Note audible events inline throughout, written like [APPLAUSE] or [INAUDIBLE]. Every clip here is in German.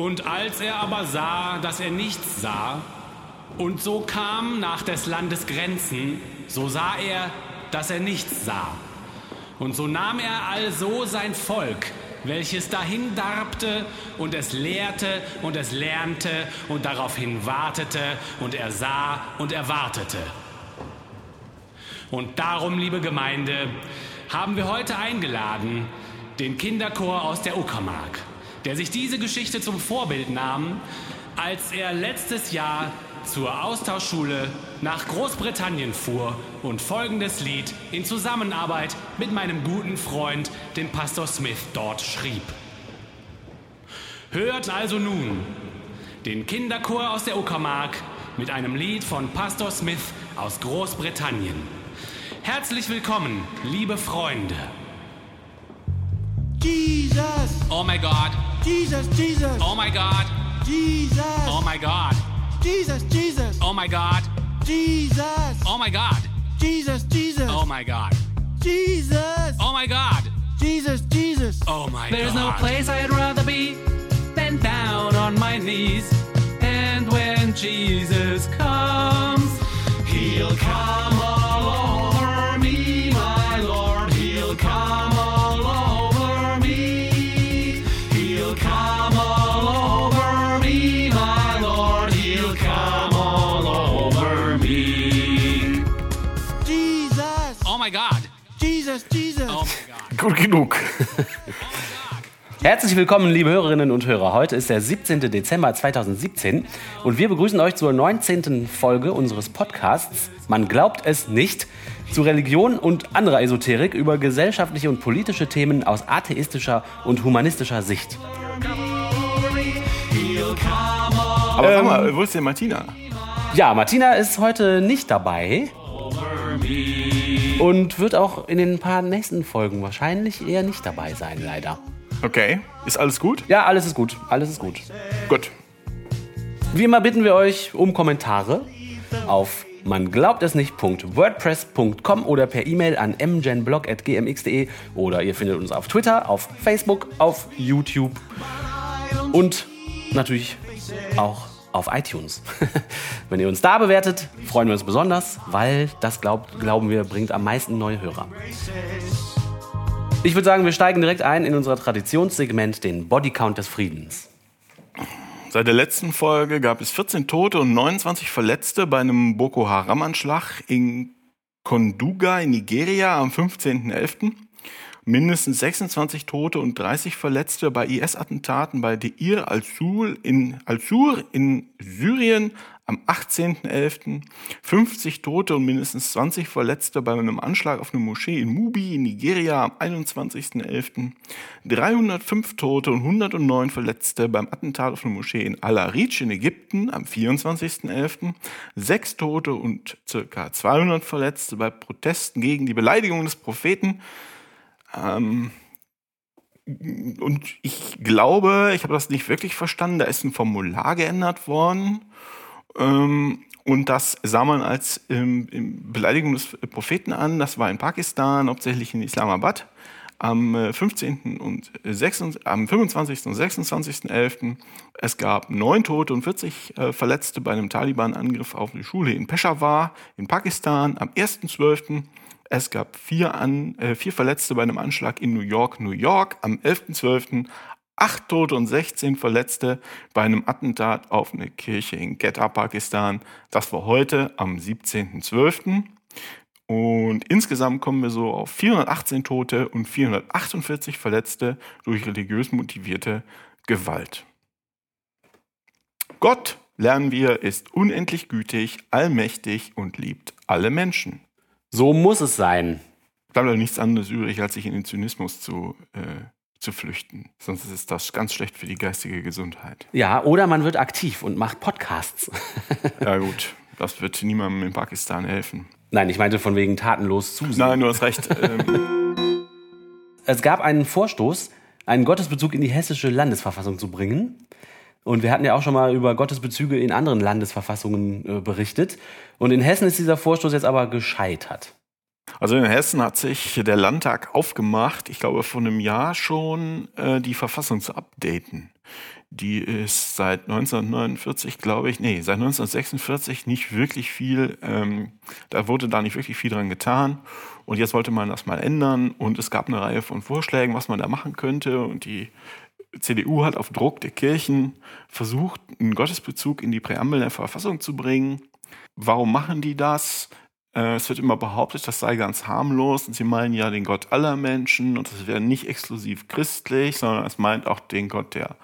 Und als er aber sah, dass er nichts sah, und so kam nach des Landes Grenzen, so sah er, dass er nichts sah. Und so nahm er also sein Volk, welches dahin darbte und es lehrte und es lernte und daraufhin wartete und er sah und erwartete. Und darum, liebe Gemeinde, haben wir heute eingeladen den Kinderchor aus der Uckermark, der sich diese Geschichte zum Vorbild nahm, als er letztes Jahr zur Austauschschule nach Großbritannien fuhr und folgendes Lied in Zusammenarbeit mit meinem guten Freund, dem Pastor Smith, dort schrieb. Hört also nun den Kinderchor aus der Uckermark mit einem Lied von Pastor Smith aus Großbritannien. Herzlich willkommen, liebe Freunde. Jesus, Oh my God, Jesus, Jesus, oh my God, Jesus, oh my God, Jesus, Jesus, oh my God, Jesus, oh my God, Jesus, Jesus, oh my God, Jesus, oh my God, Jesus, Jesus. oh my There's God. no place I'd rather be than down on my knees. And when Jesus comes, He'll come all Gut genug. Herzlich willkommen, liebe Hörerinnen und Hörer. Heute ist der 17. Dezember 2017 und wir begrüßen euch zur 19. Folge unseres Podcasts Man glaubt es nicht zu Religion und anderer Esoterik über gesellschaftliche und politische Themen aus atheistischer und humanistischer Sicht. Aber sag mal, wo ist denn Martina? Ja, Martina ist heute nicht dabei und wird auch in den paar nächsten Folgen wahrscheinlich eher nicht dabei sein, leider. Okay, ist alles gut? Ja, alles ist gut, alles ist gut. Gut. Wie immer bitten wir euch um Kommentare auf man glaubt es nicht.wordpress.com oder per E-Mail an mgenblog.gmx.de oder ihr findet uns auf Twitter, auf Facebook, auf YouTube und natürlich auch auf iTunes. [LAUGHS] Wenn ihr uns da bewertet, freuen wir uns besonders, weil das glaubt, glauben wir bringt am meisten neue Hörer. Ich würde sagen, wir steigen direkt ein in unser Traditionssegment, den Bodycount des Friedens. Seit der letzten Folge gab es 14 Tote und 29 Verletzte bei einem Boko Haram-Anschlag in Konduga in Nigeria am 15.11. Mindestens 26 Tote und 30 Verletzte bei IS-Attentaten bei Deir al-Sur in, al in Syrien am 18.11. 50 Tote und mindestens 20 Verletzte bei einem Anschlag auf eine Moschee in Mubi in Nigeria am 21.11. 305 Tote und 109 Verletzte beim Attentat auf eine Moschee in Al-Arish in Ägypten am 24.11. Sechs Tote und circa 200 Verletzte bei Protesten gegen die Beleidigung des Propheten ähm, und ich glaube, ich habe das nicht wirklich verstanden, da ist ein Formular geändert worden. Ähm, und das sah man als ähm, Beleidigung des Propheten an. Das war in Pakistan, hauptsächlich in Islamabad. Am äh, 15. und 26, am 25. und 26.11. Es gab neun Tote und 40 äh, Verletzte bei einem Taliban-Angriff auf eine Schule in Peshawar in Pakistan. Am 1.12. Es gab vier, an, äh, vier Verletzte bei einem Anschlag in New York, New York. Am 11.12. acht Tote und 16 Verletzte bei einem Attentat auf eine Kirche in Quetta, Pakistan. Das war heute am 17.12. Und insgesamt kommen wir so auf 418 Tote und 448 Verletzte durch religiös motivierte Gewalt. Gott, lernen wir, ist unendlich gütig, allmächtig und liebt alle Menschen. So muss es sein. Bleibt doch nichts anderes übrig, als sich in den Zynismus zu, äh, zu flüchten. Sonst ist das ganz schlecht für die geistige Gesundheit. Ja, oder man wird aktiv und macht Podcasts. [LAUGHS] Ja gut, das wird niemandem in Pakistan helfen. Nein, ich meinte von wegen tatenlos zusehen. Nein, du hast recht. ähm, [LAUGHS] Es gab einen Vorstoß, einen Gottesbezug in die hessische Landesverfassung zu bringen. Und wir hatten ja auch schon mal über Gottesbezüge in anderen Landesverfassungen äh, berichtet. Und in Hessen ist dieser Vorstoß jetzt aber gescheitert. Also in Hessen hat sich der Landtag aufgemacht, ich glaube vor einem Jahr schon, äh, die Verfassung zu updaten. die ist seit 1949, glaube ich, nee, seit 1946 nicht wirklich viel, ähm, da wurde da nicht wirklich viel dran getan. Und jetzt wollte man das mal ändern und es gab eine Reihe von Vorschlägen, was man da machen könnte. Und die CDU hat auf Druck der Kirchen versucht, einen Gottesbezug in die Präambel der Verfassung zu bringen. Warum machen die das? Äh, Es wird immer behauptet, das sei ganz harmlos und sie meinen ja den Gott aller Menschen und das wäre nicht exklusiv christlich, sondern es meint auch den Gott der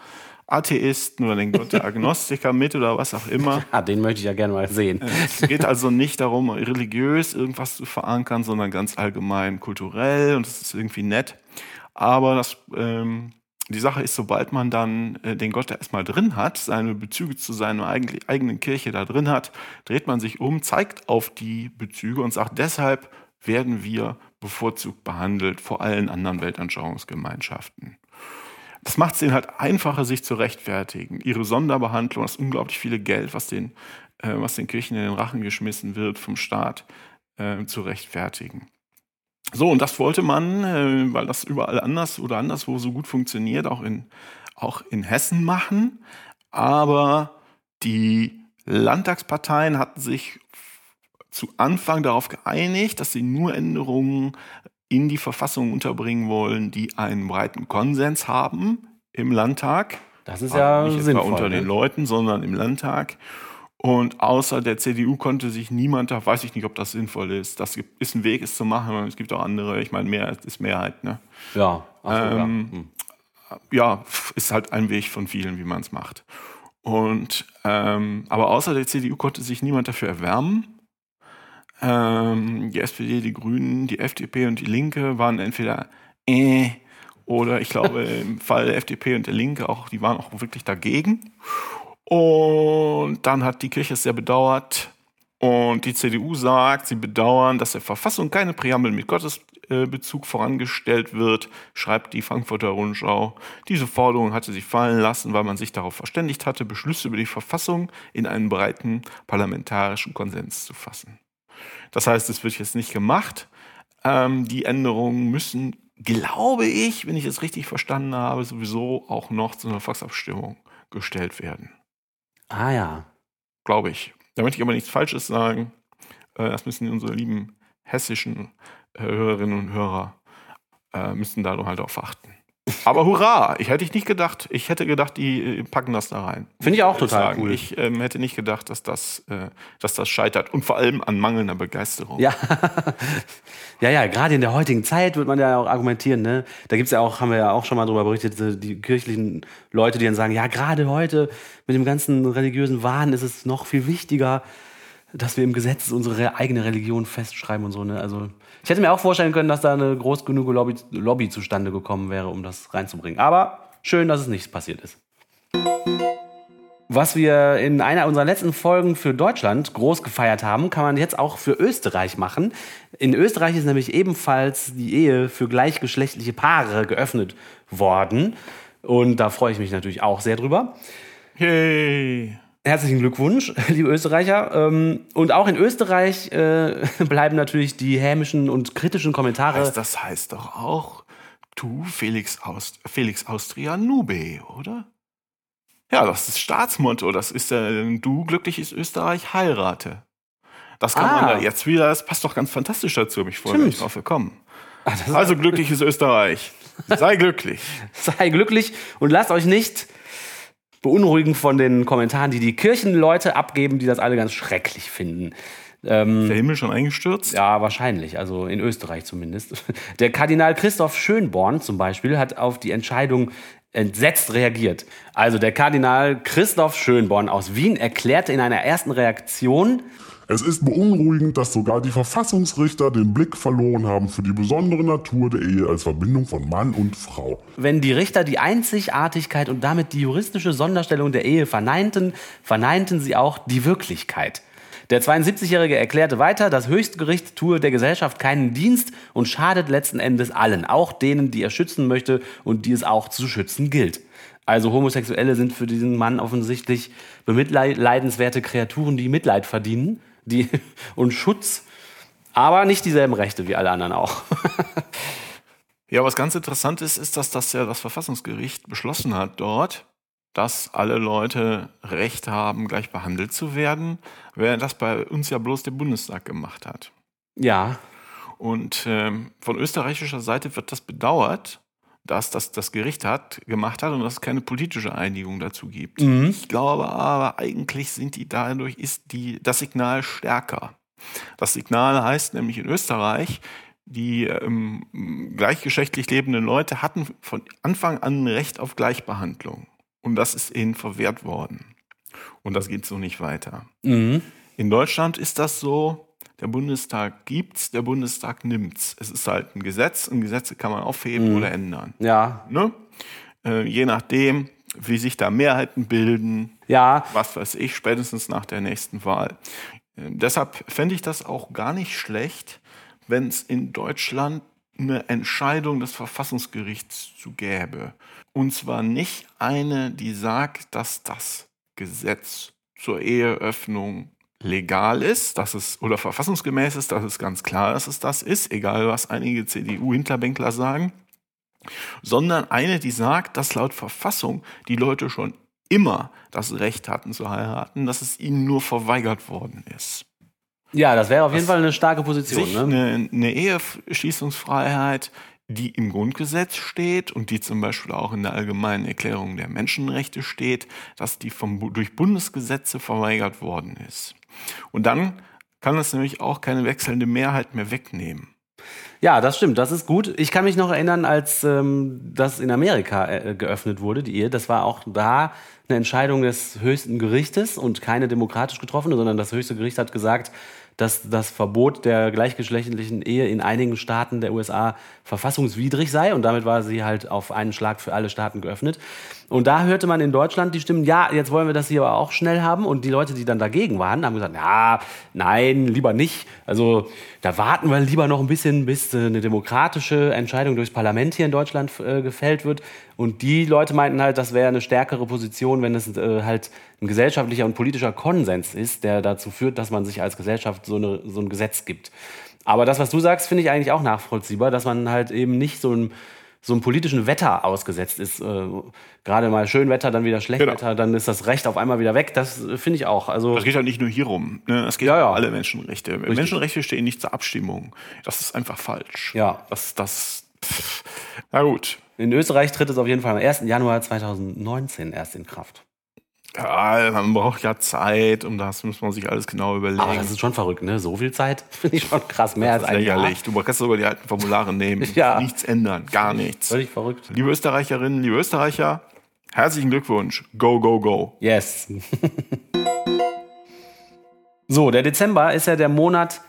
Atheisten oder den Gott der [LAUGHS] Agnostiker mit oder was auch immer. Ah, den möchte ich ja gerne mal sehen. Es geht also nicht darum, religiös irgendwas zu verankern, sondern ganz allgemein kulturell und es ist irgendwie nett. Aber das, ähm, die Sache ist, sobald man dann äh, den Gott erstmal drin hat, seine Bezüge zu seiner eigen, eigenen Kirche da drin hat, dreht man sich um, zeigt auf die Bezüge und sagt, deshalb werden wir bevorzugt behandelt vor allen anderen Weltanschauungsgemeinschaften. Das macht es ihnen halt einfacher, sich zu rechtfertigen. Ihre Sonderbehandlung, das unglaublich viele Geld, was den, äh, was den Kirchen in den Rachen geschmissen wird vom Staat, äh, zu rechtfertigen. So, und das wollte man, äh, weil das überall anders oder anderswo so gut funktioniert, auch in, auch in Hessen machen. Aber die Landtagsparteien hatten sich zu Anfang darauf geeinigt, dass sie nur Änderungen in die Verfassung unterbringen wollen, die einen breiten Konsens haben im Landtag. Das ist ja nicht etwa sinnvoll. unter ne? den Leuten, sondern im Landtag. Und außer der CDU konnte sich niemand, da weiß ich nicht, ob das sinnvoll ist. Das ist ein Weg, es zu machen. und Es gibt auch andere. Ich meine, Mehrheit ist Mehrheit. Ne? Ja, so, ja. Ähm, Hm. ja, ist halt ein Weg von vielen, wie man es macht. Und ähm, aber außer der CDU konnte sich niemand dafür erwärmen. Ähm, die SPD, die Grünen, die FDP und die Linke waren entweder äh oder ich glaube [LAUGHS] im Fall der FDP und der Linke auch, die waren auch wirklich dagegen. Und dann hat die Kirche es sehr bedauert. Und die CDU sagt, sie bedauern, dass der Verfassung keine Präambel mit Gottesbezug vorangestellt wird, schreibt die Frankfurter Rundschau. Diese Forderung hatte sie fallen lassen, weil man sich darauf verständigt hatte, Beschlüsse über die Verfassung in einen breiten parlamentarischen Konsens zu fassen. Das heißt, es wird jetzt nicht gemacht. Ähm, die Änderungen müssen, glaube ich, wenn ich es richtig verstanden habe, sowieso auch noch zu einer Volksabstimmung gestellt werden. Ah ja. Glaube ich. Da möchte ich aber nichts Falsches sagen. Äh, Das müssen unsere lieben hessischen äh, Hörerinnen und Hörer äh, müssen da halt auch achten. Aber hurra! Ich hätte ich nicht gedacht. Ich hätte gedacht, die äh, packen das da rein. Finde ich auch total sagen. cool. Ich ähm, hätte nicht gedacht, dass das, äh, dass das scheitert. Und vor allem an mangelnder Begeisterung. Ja, [LAUGHS] ja, ja, gerade in der heutigen Zeit wird man ja auch argumentieren, ne? Da gibt's ja auch, haben wir ja auch schon mal drüber berichtet, die kirchlichen Leute, die dann sagen, ja, gerade heute mit dem ganzen religiösen Wahn ist es noch viel wichtiger, dass wir im Gesetz unsere eigene Religion festschreiben und so, ne? Also, ich hätte mir auch vorstellen können, dass da eine groß genug Lobby, Lobby zustande gekommen wäre, um das reinzubringen. Aber schön, dass es nicht passiert ist. Was wir in einer unserer letzten Folgen für Deutschland groß gefeiert haben, kann man jetzt auch für Österreich machen. In Österreich ist nämlich ebenfalls die Ehe für gleichgeschlechtliche Paare geöffnet worden. Und da freue ich mich natürlich auch sehr drüber. Yay! Herzlichen Glückwunsch, [LAUGHS] liebe Österreicher. Ähm, Und auch in Österreich äh, [LAUGHS] bleiben natürlich die hämischen und kritischen Kommentare. Heißt, das heißt doch auch tu Felix, Aust Felix Austria Nube, oder? Ja, das ist Staatsmotto. Das ist äh, du glückliches Österreich heirate. Das kann Ah. man da jetzt wieder, das passt doch ganz fantastisch dazu, habe ich vorher nicht drauf gekommen. Ah, das ist- Also glückliches Österreich. [LAUGHS] Sei glücklich. Sei glücklich und lasst euch nicht beunruhigen von den Kommentaren, die die Kirchenleute abgeben, die das alle ganz schrecklich finden. Ähm, Der Himmel schon eingestürzt? ja, wahrscheinlich, also in Österreich zumindest. [LAUGHS] Der Kardinal Christoph Schönborn zum Beispiel hat auf die Entscheidung entsetzt reagiert. Also der Kardinal Christoph Schönborn aus Wien erklärte in einer ersten Reaktion, Es ist beunruhigend, dass sogar die Verfassungsrichter den Blick verloren haben für die besondere Natur der Ehe als Verbindung von Mann und Frau. Wenn die Richter die Einzigartigkeit und damit die juristische Sonderstellung der Ehe verneinten, verneinten sie auch die Wirklichkeit. Der 72-Jährige erklärte weiter, das Höchstgericht tue der Gesellschaft keinen Dienst und schadet letzten Endes allen, auch denen, die er schützen möchte und die es auch zu schützen gilt. Also Homosexuelle sind für diesen Mann offensichtlich bemitleidenswerte Kreaturen, die Mitleid verdienen die, und Schutz, aber nicht dieselben Rechte wie alle anderen auch. [LAUGHS] Ja, was ganz interessant ist, ist, dass das ja das Verfassungsgericht beschlossen hat dort, dass alle Leute Recht haben, gleich behandelt zu werden, während das bei uns ja bloß der Bundestag gemacht hat. Ja, Und ähm, von österreichischer Seite wird das bedauert, dass das das Gericht hat, gemacht hat und dass es keine politische Einigung dazu gibt. Ich glaube aber, eigentlich sind die dadurch, ist die, das Signal stärker. Das Signal heißt nämlich in Österreich, die ähm, gleichgeschlechtlich lebenden Leute hatten von Anfang an ein Recht auf Gleichbehandlung. Und das ist ihnen verwehrt worden. Und das geht so nicht weiter. Mhm. In Deutschland ist das so, der Bundestag gibt's, der Bundestag nimmt's. Es ist halt ein Gesetz und Gesetze kann man aufheben oder ändern. ja, Ne? Äh, je nachdem, wie sich da Mehrheiten bilden, ja. was weiß ich, spätestens nach der nächsten Wahl. Äh, deshalb fände ich das auch gar nicht schlecht, wenn es in Deutschland eine Entscheidung des Verfassungsgerichts zu gäbe. Und zwar nicht eine, die sagt, dass das Gesetz zur Eheöffnung legal ist, dass es oder verfassungsgemäß ist, dass es ganz klar, dass es das ist, egal was einige CDU-Hinterbänkler sagen, sondern eine, die sagt, dass laut Verfassung die Leute schon immer das Recht hatten zu heiraten, dass es ihnen nur verweigert worden ist. Ja, das wäre auf jeden Fall eine starke Position. Ne? eine, eine Eheschließungsfreiheit, die im Grundgesetz steht und die zum Beispiel auch in der allgemeinen Erklärung der Menschenrechte steht, dass die vom, durch Bundesgesetze verweigert worden ist. Und dann kann es nämlich auch keine wechselnde Mehrheit mehr wegnehmen. Ja, das stimmt, das ist gut. Ich kann mich noch erinnern, als ähm, das in Amerika äh, geöffnet wurde, die Ehe, das war auch da eine Entscheidung des höchsten Gerichtes und keine demokratisch getroffene, sondern das höchste Gericht hat gesagt, dass das Verbot der gleichgeschlechtlichen Ehe in einigen Staaten der USA verfassungswidrig sei und damit war sie halt auf einen Schlag für alle Staaten geöffnet. Und da hörte man in Deutschland die Stimmen, ja, jetzt wollen wir das hier aber auch schnell haben. Und die Leute, die dann dagegen waren, haben gesagt, ja, nein, lieber nicht. Also da warten wir lieber noch ein bisschen, bis äh, eine demokratische Entscheidung durchs Parlament hier in Deutschland äh, gefällt wird. Und die Leute meinten halt, das wäre eine stärkere Position, wenn es äh, halt ein gesellschaftlicher und politischer Konsens ist, der dazu führt, dass man sich als Gesellschaft so, eine, so ein Gesetz gibt. Aber das, was du sagst, finde ich eigentlich auch nachvollziehbar, dass man halt eben nicht so einem, so einem politischen Wetter ausgesetzt ist. Äh, Gerade mal Schönwetter, dann wieder Schlechtwetter, dann ist das Recht auf einmal wieder weg. Das äh, finde ich auch. Also Das geht halt nicht nur hier rum. Ne? Es geht Ja, ja. um alle Menschenrechte. Menschenrechte stehen nicht zur Abstimmung. Das ist einfach falsch. Ja. Das, das, pff. na gut. in Österreich tritt es auf jeden Fall am 1. Januar 2019 erst in Kraft. Ja, man braucht ja Zeit, um das muss man sich alles genau überlegen. Aber das ist schon verrückt, ne? So viel Zeit [LAUGHS] finde ich schon krass, mehr als Das ist ein Jahr. lächerlich. Du kannst sogar die alten Formulare nehmen. [LAUGHS] Ja. Nichts ändern, gar nichts. Völlig verrückt. Liebe Österreicherinnen, liebe Österreicher, herzlichen Glückwunsch. Go, go, go. Yes. [LAUGHS] so, der Dezember ist ja der Monat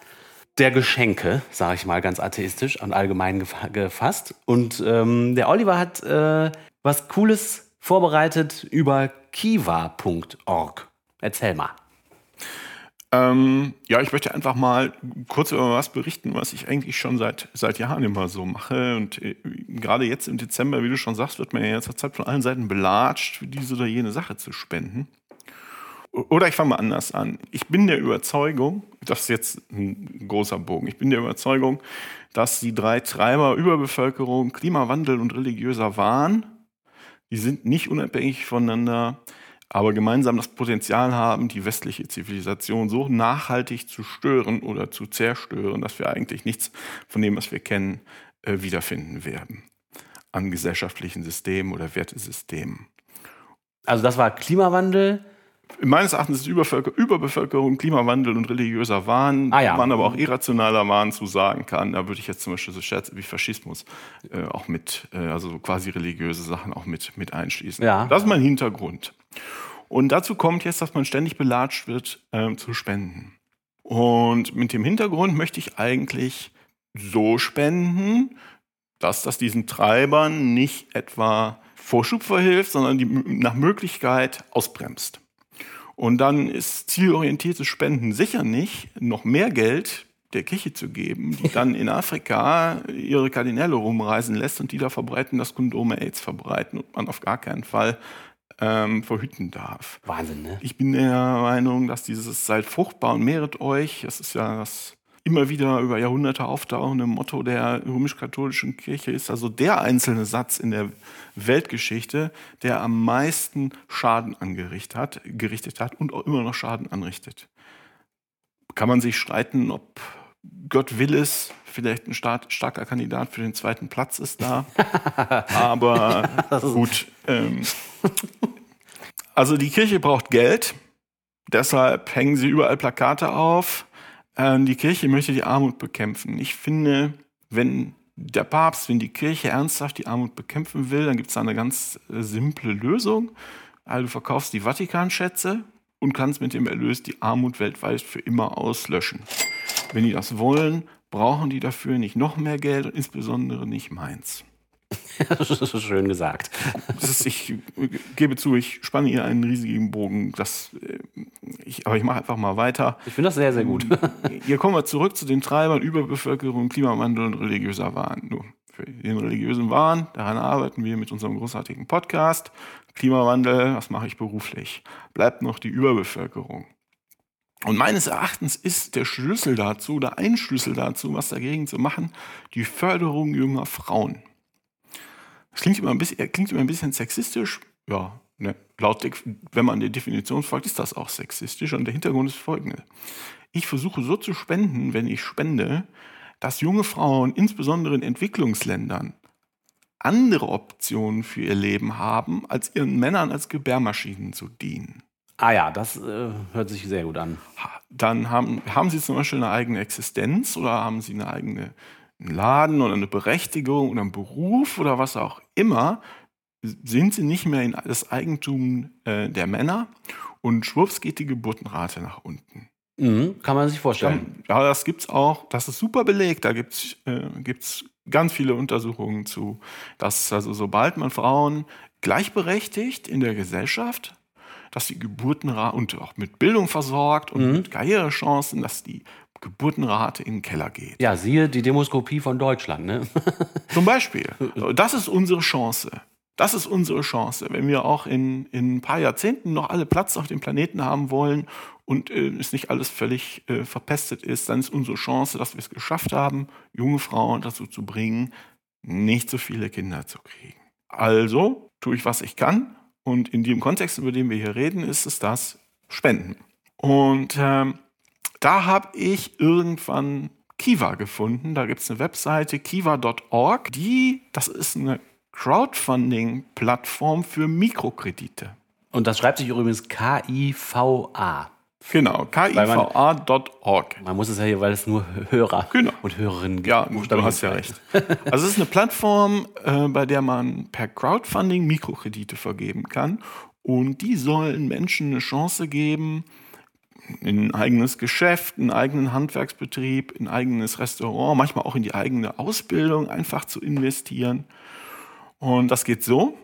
der Geschenke, sage ich mal ganz atheistisch und allgemein gefa- gefasst. Und ähm, der Oliver hat äh, was Cooles vorbereitet über kiva.org. Erzähl mal. Ähm, ja, ich möchte einfach mal kurz über was berichten, was ich eigentlich schon seit, seit Jahren immer so mache. Und äh, gerade jetzt im Dezember, wie du schon sagst, wird man ja jetzt Zeit von allen Seiten belatscht, diese oder jene Sache zu spenden. Oder ich fange mal anders an. Ich bin der Überzeugung, das ist jetzt ein großer Bogen, ich bin der Überzeugung, dass die drei Treiber Überbevölkerung, Klimawandel und religiöser Wahn, die sind nicht unabhängig voneinander, aber gemeinsam das Potenzial haben, die westliche Zivilisation so nachhaltig zu stören oder zu zerstören, dass wir eigentlich nichts von dem, was wir kennen, äh, wiederfinden werden an gesellschaftlichen Systemen oder Wertesystemen. Also das war Klimawandel. Meines Erachtens ist Überbevölkerung, Klimawandel und religiöser Wahn, Ah ja. man aber auch irrationaler Wahn zu sagen kann. Da würde ich jetzt zum Beispiel so Scherze wie Faschismus äh, auch mit, äh, also so quasi religiöse Sachen auch mit, mit einschließen. Ja. Das ist mein Hintergrund. Und dazu kommt jetzt, dass man ständig belatscht wird, ähm, zu spenden. Und mit dem Hintergrund möchte ich eigentlich so spenden, dass das diesen Treibern nicht etwa Vorschub verhilft, sondern die nach Möglichkeit ausbremst. Und dann ist zielorientiertes Spenden sicher nicht, noch mehr Geld der Kirche zu geben, die dann in Afrika ihre Kardinäle rumreisen lässt und die da verbreiten, dass Kondome AIDS verbreiten und man auf gar keinen Fall ähm, verhüten darf. Wahnsinn, ne? Ich bin der Meinung, dass dieses seid fruchtbar und mehret euch, das ist ja das immer wieder über Jahrhunderte auftauchende Motto der römisch-katholischen Kirche ist also der einzelne Satz in der Weltgeschichte, der am meisten Schaden angerichtet hat, gerichtet hat und auch immer noch Schaden anrichtet. Kann man sich streiten, ob Gott will es, vielleicht ein stark, starker Kandidat für den zweiten Platz ist da. [LAUGHS] Aber gut. Ähm, also die Kirche braucht Geld. Deshalb hängen sie überall Plakate auf. Ähm, die Kirche möchte die Armut bekämpfen. Ich finde, wenn der Papst, wenn die Kirche ernsthaft die Armut bekämpfen will, dann gibt es da eine ganz äh, simple Lösung. Also du verkaufst die Vatikanschätze und kannst mit dem Erlös die Armut weltweit für immer auslöschen. Wenn die das wollen, brauchen die dafür nicht noch mehr Geld und insbesondere nicht meins. Das [LAUGHS] ist schön gesagt. Ist, ich gebe zu, ich spanne hier einen riesigen Bogen. Das, äh, ich, aber ich mache einfach mal weiter. Ich finde das sehr, sehr gut. Hier kommen wir zurück zu den Treibern Überbevölkerung, Klimawandel und religiöser Wahn. Nur für den religiösen Wahn, daran arbeiten wir mit unserem großartigen Podcast. Klimawandel, was mache ich beruflich? Bleibt noch die Überbevölkerung. Und meines Erachtens ist der Schlüssel dazu oder ein Schlüssel dazu, was dagegen zu machen, die Förderung junger Frauen. Das klingt immer ein bisschen, klingt immer ein bisschen sexistisch. Ja, ne, laut, wenn man der Definition folgt, ist das auch sexistisch. Und der Hintergrund ist folgende. Ich versuche so zu spenden, wenn ich spende, dass junge Frauen, insbesondere in Entwicklungsländern, andere Optionen für ihr Leben haben, als ihren Männern als Gebärmaschinen zu dienen. Ah ja, das äh, hört sich sehr gut an. Dann haben, haben sie zum Beispiel eine eigene Existenz oder haben sie eine eigene einen Laden oder eine Berechtigung oder einen Beruf oder was auch immer, sind sie nicht mehr in das Eigentum äh, der Männer und schwupps geht die Geburtenrate nach unten. Mhm, kann man sich vorstellen. Ja, das gibt's auch, das ist super belegt, da gibt's äh, gibt's ganz viele Untersuchungen zu, dass also sobald man Frauen gleichberechtigt in der Gesellschaft, dass die Geburtenrate und auch mit Bildung versorgt und mit Karrierechancen, dass die Geburtenrate in den Keller geht. Ja, siehe die Demoskopie von Deutschland. Ne? [LAUGHS] Zum Beispiel. Das ist unsere Chance. Das ist unsere Chance. Wenn wir auch in, in ein paar Jahrzehnten noch alle Platz auf dem Planeten haben wollen und äh, es nicht alles völlig äh, verpestet ist, dann ist unsere Chance, dass wir es geschafft haben, junge Frauen dazu zu bringen, nicht so viele Kinder zu kriegen. Also tue ich, was ich kann. Und in dem Kontext, über den wir hier reden, ist es das Spenden. Und ähm, da habe ich irgendwann Kiva gefunden. Da gibt es eine Webseite kiva.org. Die, das ist eine Crowdfunding-Plattform für Mikrokredite. Und das schreibt sich übrigens K-I-V-A. Genau, kiva.org. Man muss es ja hier, weil es nur Hörer Genau. und Hörerinnen gibt. Ja, du hast ja recht. [LAUGHS] Also es ist eine Plattform, äh, bei der man per Crowdfunding Mikrokredite vergeben kann. Und die sollen Menschen eine Chance geben, in ein eigenes Geschäft, einen eigenen Handwerksbetrieb, in ein eigenes Restaurant, manchmal auch in die eigene Ausbildung einfach zu investieren. Und das geht so.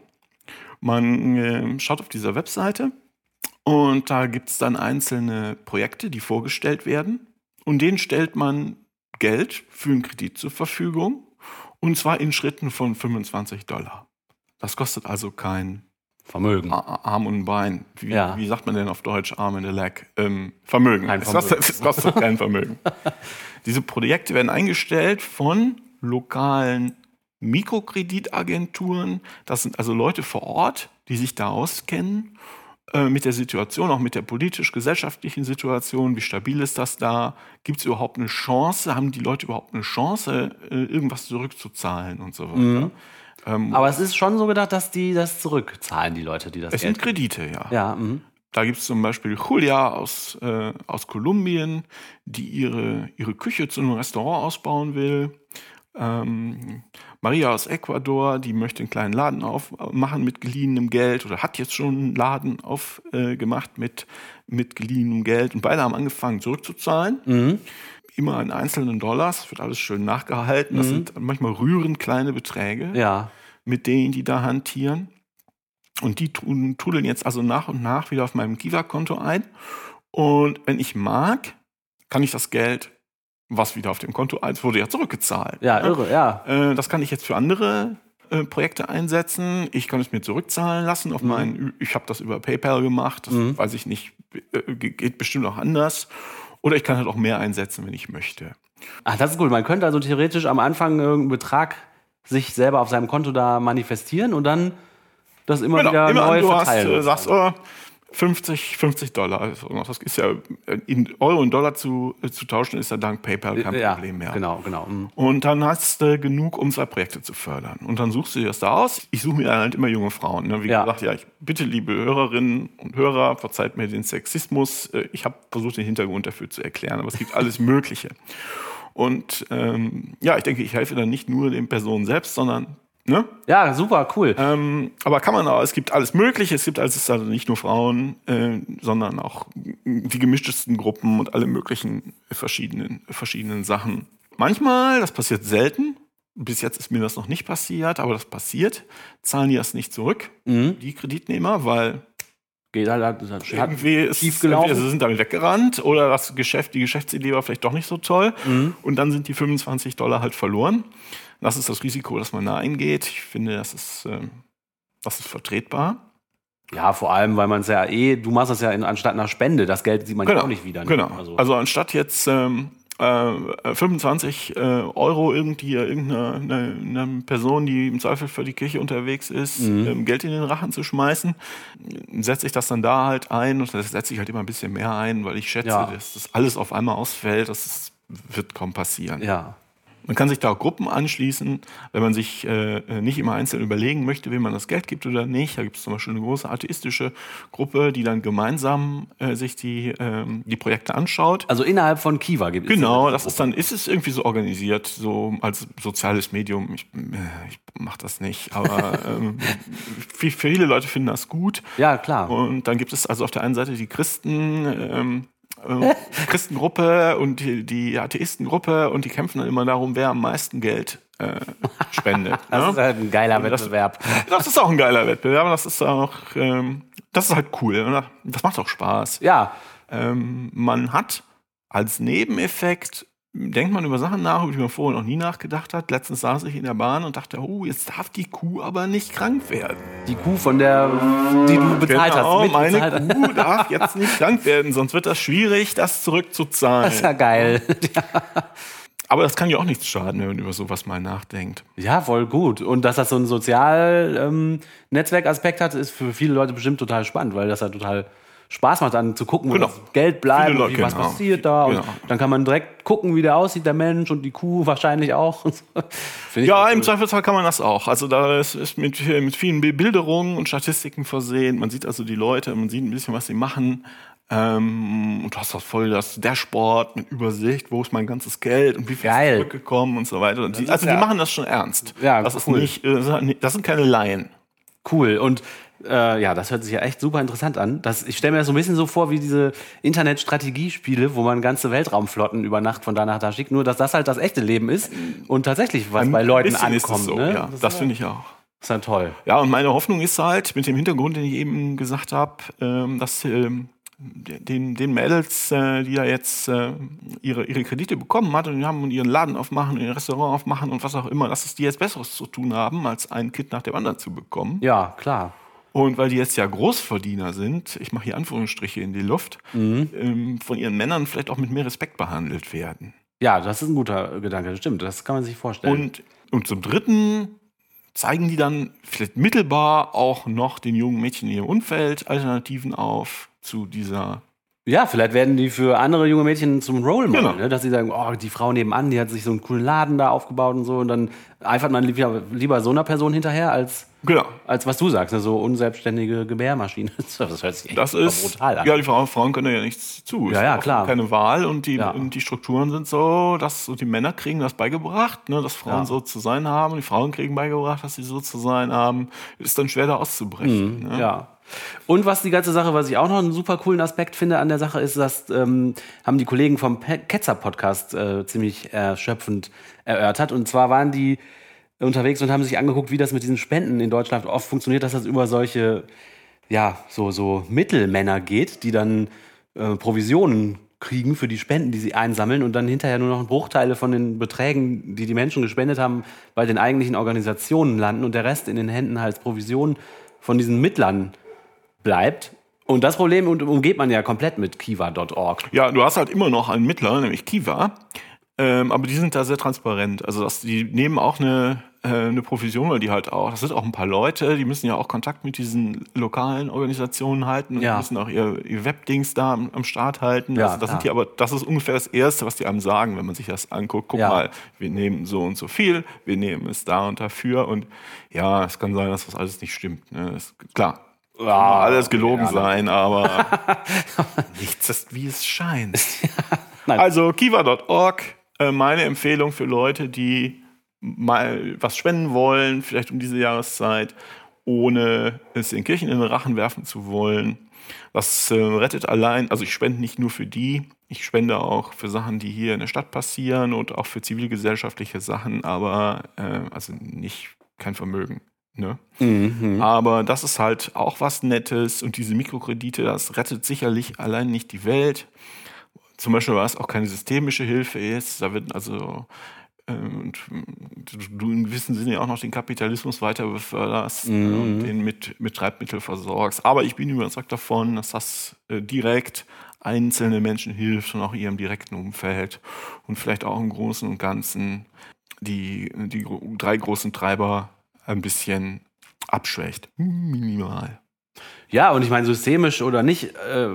Man äh, schaut auf dieser Webseite und da gibt es dann einzelne Projekte, die vorgestellt werden. Und denen stellt man Geld für einen Kredit zur Verfügung. Und zwar in Schritten von 25 Dollar. Das kostet also kein Vermögen. Arm und ein Bein. Wie, Ja. wie sagt man denn auf Deutsch Arm and a leg? Ähm, Vermögen. Kein Es, kostet, Vermögen. es kostet kein Vermögen. [LAUGHS] Diese Projekte werden eingestellt von lokalen Mikrokreditagenturen. Das sind also Leute vor Ort, die sich da auskennen äh, mit der Situation, auch mit der politisch-gesellschaftlichen Situation. Wie stabil ist das da? Gibt es überhaupt eine Chance? Haben die Leute überhaupt eine Chance, äh, irgendwas zurückzuzahlen und so weiter? Ähm, Aber es ist schon so gedacht, dass die das zurückzahlen, die Leute, die das es Geld sind Kredite, ja. Ja, mhm. Da gibt es zum Beispiel Julia aus, äh, aus Kolumbien, die ihre, ihre Küche zu einem Restaurant ausbauen will. Ähm, Maria aus Ecuador, die möchte einen kleinen Laden aufmachen mit geliehenem Geld oder hat jetzt schon einen Laden aufgemacht äh, mit, mit geliehenem Geld. Und beide haben angefangen zurückzuzahlen. Immer in einzelnen Dollars, wird alles schön nachgehalten. Das sind manchmal rührend kleine Beträge ja. mit denen die da hantieren. Und die tun, trudeln jetzt also nach und nach wieder auf meinem Kiva-Konto ein. Und wenn ich mag, kann ich das Geld, was wieder auf dem Konto ist, wurde ja zurückgezahlt. Ja, irre, ja. Äh, das kann ich jetzt für andere äh, Projekte einsetzen. Ich kann es mir zurückzahlen lassen auf meinen. Ich habe das über PayPal gemacht. Das weiß ich nicht. äh, ge- Geht bestimmt auch anders. Oder ich kann halt auch mehr einsetzen, wenn ich möchte. Ach, das ist cool. Man könnte also theoretisch am Anfang irgendeinen Betrag sich selber auf seinem Konto da manifestieren und dann das immer wieder Genau, immer neu du hast, verteilen. äh, sagst, oh, 50, 50 Dollar. Also, das ist ja äh, in Euro und Dollar zu, äh, zu tauschen, ist ja dank PayPal kein ja, Problem mehr. genau, genau. Mhm. Und dann hast du genug, um zwei Projekte zu fördern. Und dann suchst du dir das da aus. Ich suche mir halt immer junge Frauen. Ne? Wie Ja. gesagt, ja, ich bitte, liebe Hörerinnen und Hörer, verzeiht mir den Sexismus. Äh, Ich habe versucht, den Hintergrund dafür zu erklären, aber es gibt alles Mögliche. Und ähm, ja, ich denke, ich helfe dann nicht nur den Personen selbst, sondern ne? Ja, super, cool. Ähm, aber kann man auch, es gibt alles Mögliche, es gibt also, es ist also nicht nur Frauen, äh, sondern auch die gemischtesten Gruppen und alle möglichen verschiedenen, verschiedenen Sachen. Manchmal, das passiert selten, bis jetzt ist mir das noch nicht passiert, aber das passiert, zahlen die das nicht zurück, Mhm. die Kreditnehmer, weil Geht halt, hat, hat, irgendwie ist schief gelaufen. sie sind damit weggerannt oder das Geschäft, die Geschäftsidee war vielleicht doch nicht so toll Mhm. und dann sind die 25 Dollar halt verloren. Das ist das Risiko, das man da eingeht. Ich finde, das ist, ähm, das ist vertretbar. Ja, vor allem, weil man es ja eh, du machst das ja in, anstatt einer Spende, das Geld sieht man ja auch nicht wieder. ne? Genau. Also, Also, anstatt jetzt ähm, äh, 25 äh, Euro irgendwie irgendeiner eine, eine Person, die im Zweifel für die Kirche unterwegs ist, Mhm. ähm, Geld in den Rachen zu schmeißen, setze ich das dann da halt ein und das setze ich halt immer ein bisschen mehr ein, weil ich schätze, Ja. dass das alles auf einmal ausfällt. Das ist, wird kaum passieren. ja. Man kann sich da auch Gruppen anschließen, wenn man sich äh, nicht immer einzeln überlegen möchte, wem man das Geld gibt oder nicht. Da gibt es zum Beispiel eine große atheistische Gruppe, die dann gemeinsam äh, sich die, ähm, die Projekte anschaut. Also innerhalb von Kiva gibt es. Genau, das ist dann, ist es irgendwie so organisiert, so als soziales Medium. Ich, äh, ich mache das nicht, aber [LAUGHS] ähm, viel- viele Leute finden das gut. Ja, klar. Und dann gibt es also auf der einen Seite die Christen, ähm, äh, Christengruppe und die, die Atheistengruppe und die kämpfen dann immer darum, wer am meisten Geld äh, spendet. [LAUGHS] Das ne? ist halt ein geiler das- Wettbewerb. Das ist auch ein geiler Wettbewerb. Das ist auch, ähm, das ist halt cool. Und das macht auch Spaß. Ja, Ähm, man hat als Nebeneffekt, denkt man über Sachen nach, über die man vorher noch nie nachgedacht hat. Letztens saß ich in der Bahn und dachte, oh, jetzt darf die Kuh aber nicht krank werden. die Kuh von der, die du bezahlt genau, hast. meine mitbezahlt hast. Kuh darf jetzt nicht krank werden, sonst wird das schwierig, das zurückzuzahlen. Das ist ja geil. [LAUGHS] Aber das kann ja auch nichts schaden, wenn man über sowas mal nachdenkt. Ja, voll gut. Und dass das so einen Sozial-Netzwerkaspekt hat, ist für viele Leute bestimmt total spannend, weil das halt total Spaß macht, dann zu gucken, wo Genau. das Geld bleibt, wie, was genau. passiert da. Und Genau. dann kann man direkt gucken, wie der aussieht, der Mensch und die Kuh wahrscheinlich auch. [LAUGHS] Ja, voll im cool. Zweifelsfall kann man das auch. Also da ist, ist mit, mit vielen Bebilderungen und Statistiken versehen. Man sieht also die Leute, man sieht ein bisschen, was sie machen. Ähm, und du hast auch voll das Dashboard mit Übersicht, wo ist mein ganzes Geld und wie viel Geil. ist zurückgekommen und so weiter. Und die, ist also ja- die machen das schon ernst. Ja, das ist cool. nicht, äh, das sind keine Laien. Cool. Und äh, ja, das hört sich ja echt super interessant an. Das, ich stelle mir das so ein bisschen so vor wie diese Internet-Strategiespiele, wo man ganze Weltraumflotten über Nacht von da nach da schickt. Nur, dass das halt das echte Leben ist und tatsächlich was bei Ein Leuten ist es ankommt. so, ne? ja, das finde ich auch. ist ja toll. Ja, und meine Hoffnung ist halt, mit dem Hintergrund, den ich eben gesagt habe, ähm, dass ähm, den, den Mädels, äh, die ja jetzt äh, ihre, ihre Kredite bekommen hat und die haben ihren Laden aufmachen, ihr Restaurant aufmachen und was auch immer, dass es die jetzt Besseres zu tun haben, als ein Kind nach dem anderen zu bekommen. Ja, klar. Und weil die jetzt ja Großverdiener sind, ich mache hier Anführungsstriche in die Luft, ähm, von ihren Männern vielleicht auch mit mehr Respekt behandelt werden. Ja, das ist ein guter Gedanke, das stimmt. Das kann man sich vorstellen. Und, und zum Dritten zeigen die dann vielleicht mittelbar auch noch den jungen Mädchen in ihrem Umfeld Alternativen auf zu dieser. Ja, vielleicht werden die für andere junge Mädchen zum Role Model, Genau. ne? dass sie sagen, oh, die Frau nebenan, die hat sich so einen coolen Laden da aufgebaut und so. Und dann eifert man lieber, lieber so einer Person hinterher, als, Genau. als was du sagst, ne? so unselbstständige Gebärmaschine. [LAUGHS] Das hört sich echt Das ist. brutal an. Ja, die Frauen, Frauen können ja nichts zu. Ja, ja, klar. Keine Wahl und die, Ja. und die Strukturen sind so, dass und die Männer kriegen das beigebracht, ne, dass Frauen Ja. so zu sein haben. Die Frauen kriegen beigebracht, dass sie so zu sein haben. Ist dann schwer da auszubrechen. ne? Mhm. Ja. Und was die ganze Sache, was ich auch noch einen super coolen Aspekt finde an der Sache, ist, dass ähm, haben die Kollegen vom Pe- Ketzer Podcast äh, ziemlich erschöpfend erörtert. Und zwar waren die unterwegs und haben sich angeguckt, wie das mit diesen Spenden in Deutschland oft funktioniert, dass das über solche, ja, so, so Mittelmänner geht, die dann äh, Provisionen kriegen für die Spenden, die sie einsammeln und dann hinterher nur noch Bruchteile von den Beträgen, die die Menschen gespendet haben, bei den eigentlichen Organisationen landen und der Rest in den Händen als Provision von diesen Mittlern bleibt. Und das Problem um- umgeht man ja komplett mit kiva.org. Ja, du hast halt immer noch einen Mittler, nämlich Kiva, Ähm, aber die sind da sehr transparent. Also das, die nehmen auch eine, äh, eine Provision, weil die halt auch, das sind auch ein paar Leute, die müssen ja auch Kontakt mit diesen lokalen Organisationen halten und Ja. müssen auch ihr, ihr Webdings da am, am Start halten. Ja, also das klar. sind die aber, das ist ungefähr das Erste, was die einem sagen, wenn man sich das anguckt. Guck Ja. mal, wir nehmen so und so viel, wir nehmen es da und dafür und ja, es kann sein, dass das alles nicht stimmt. Ne? Das, klar. Kann alles gelogen sein, aber [LAUGHS] nichts ist, wie es scheint. [LAUGHS] Nein. Also kiva.org, äh, meine Empfehlung für Leute, die mal was spenden wollen, vielleicht um diese Jahreszeit, ohne es den Kirchen in den Rachen werfen zu wollen. Das äh, rettet allein, also ich spende nicht nur für die, ich spende auch für Sachen, die hier in der Stadt passieren und auch für zivilgesellschaftliche Sachen, aber äh, also nicht kein Vermögen. Ne? Aber das ist halt auch was Nettes und diese Mikrokredite, das rettet sicherlich allein nicht die Welt. Zum Beispiel, weil es auch keine systemische Hilfe ist. Da wird also ähm, und du im gewissen Sinne auch noch den Kapitalismus weiter beförderst äh, und den mit, mit Treibmittel versorgst. Aber ich bin überzeugt davon, dass das äh, direkt einzelne Menschen hilft und auch ihrem direkten Umfeld und vielleicht auch im Großen und Ganzen die, die drei großen Treiber ein bisschen abschwächt. Minimal. Ja, und ich meine, systemisch oder nicht, äh,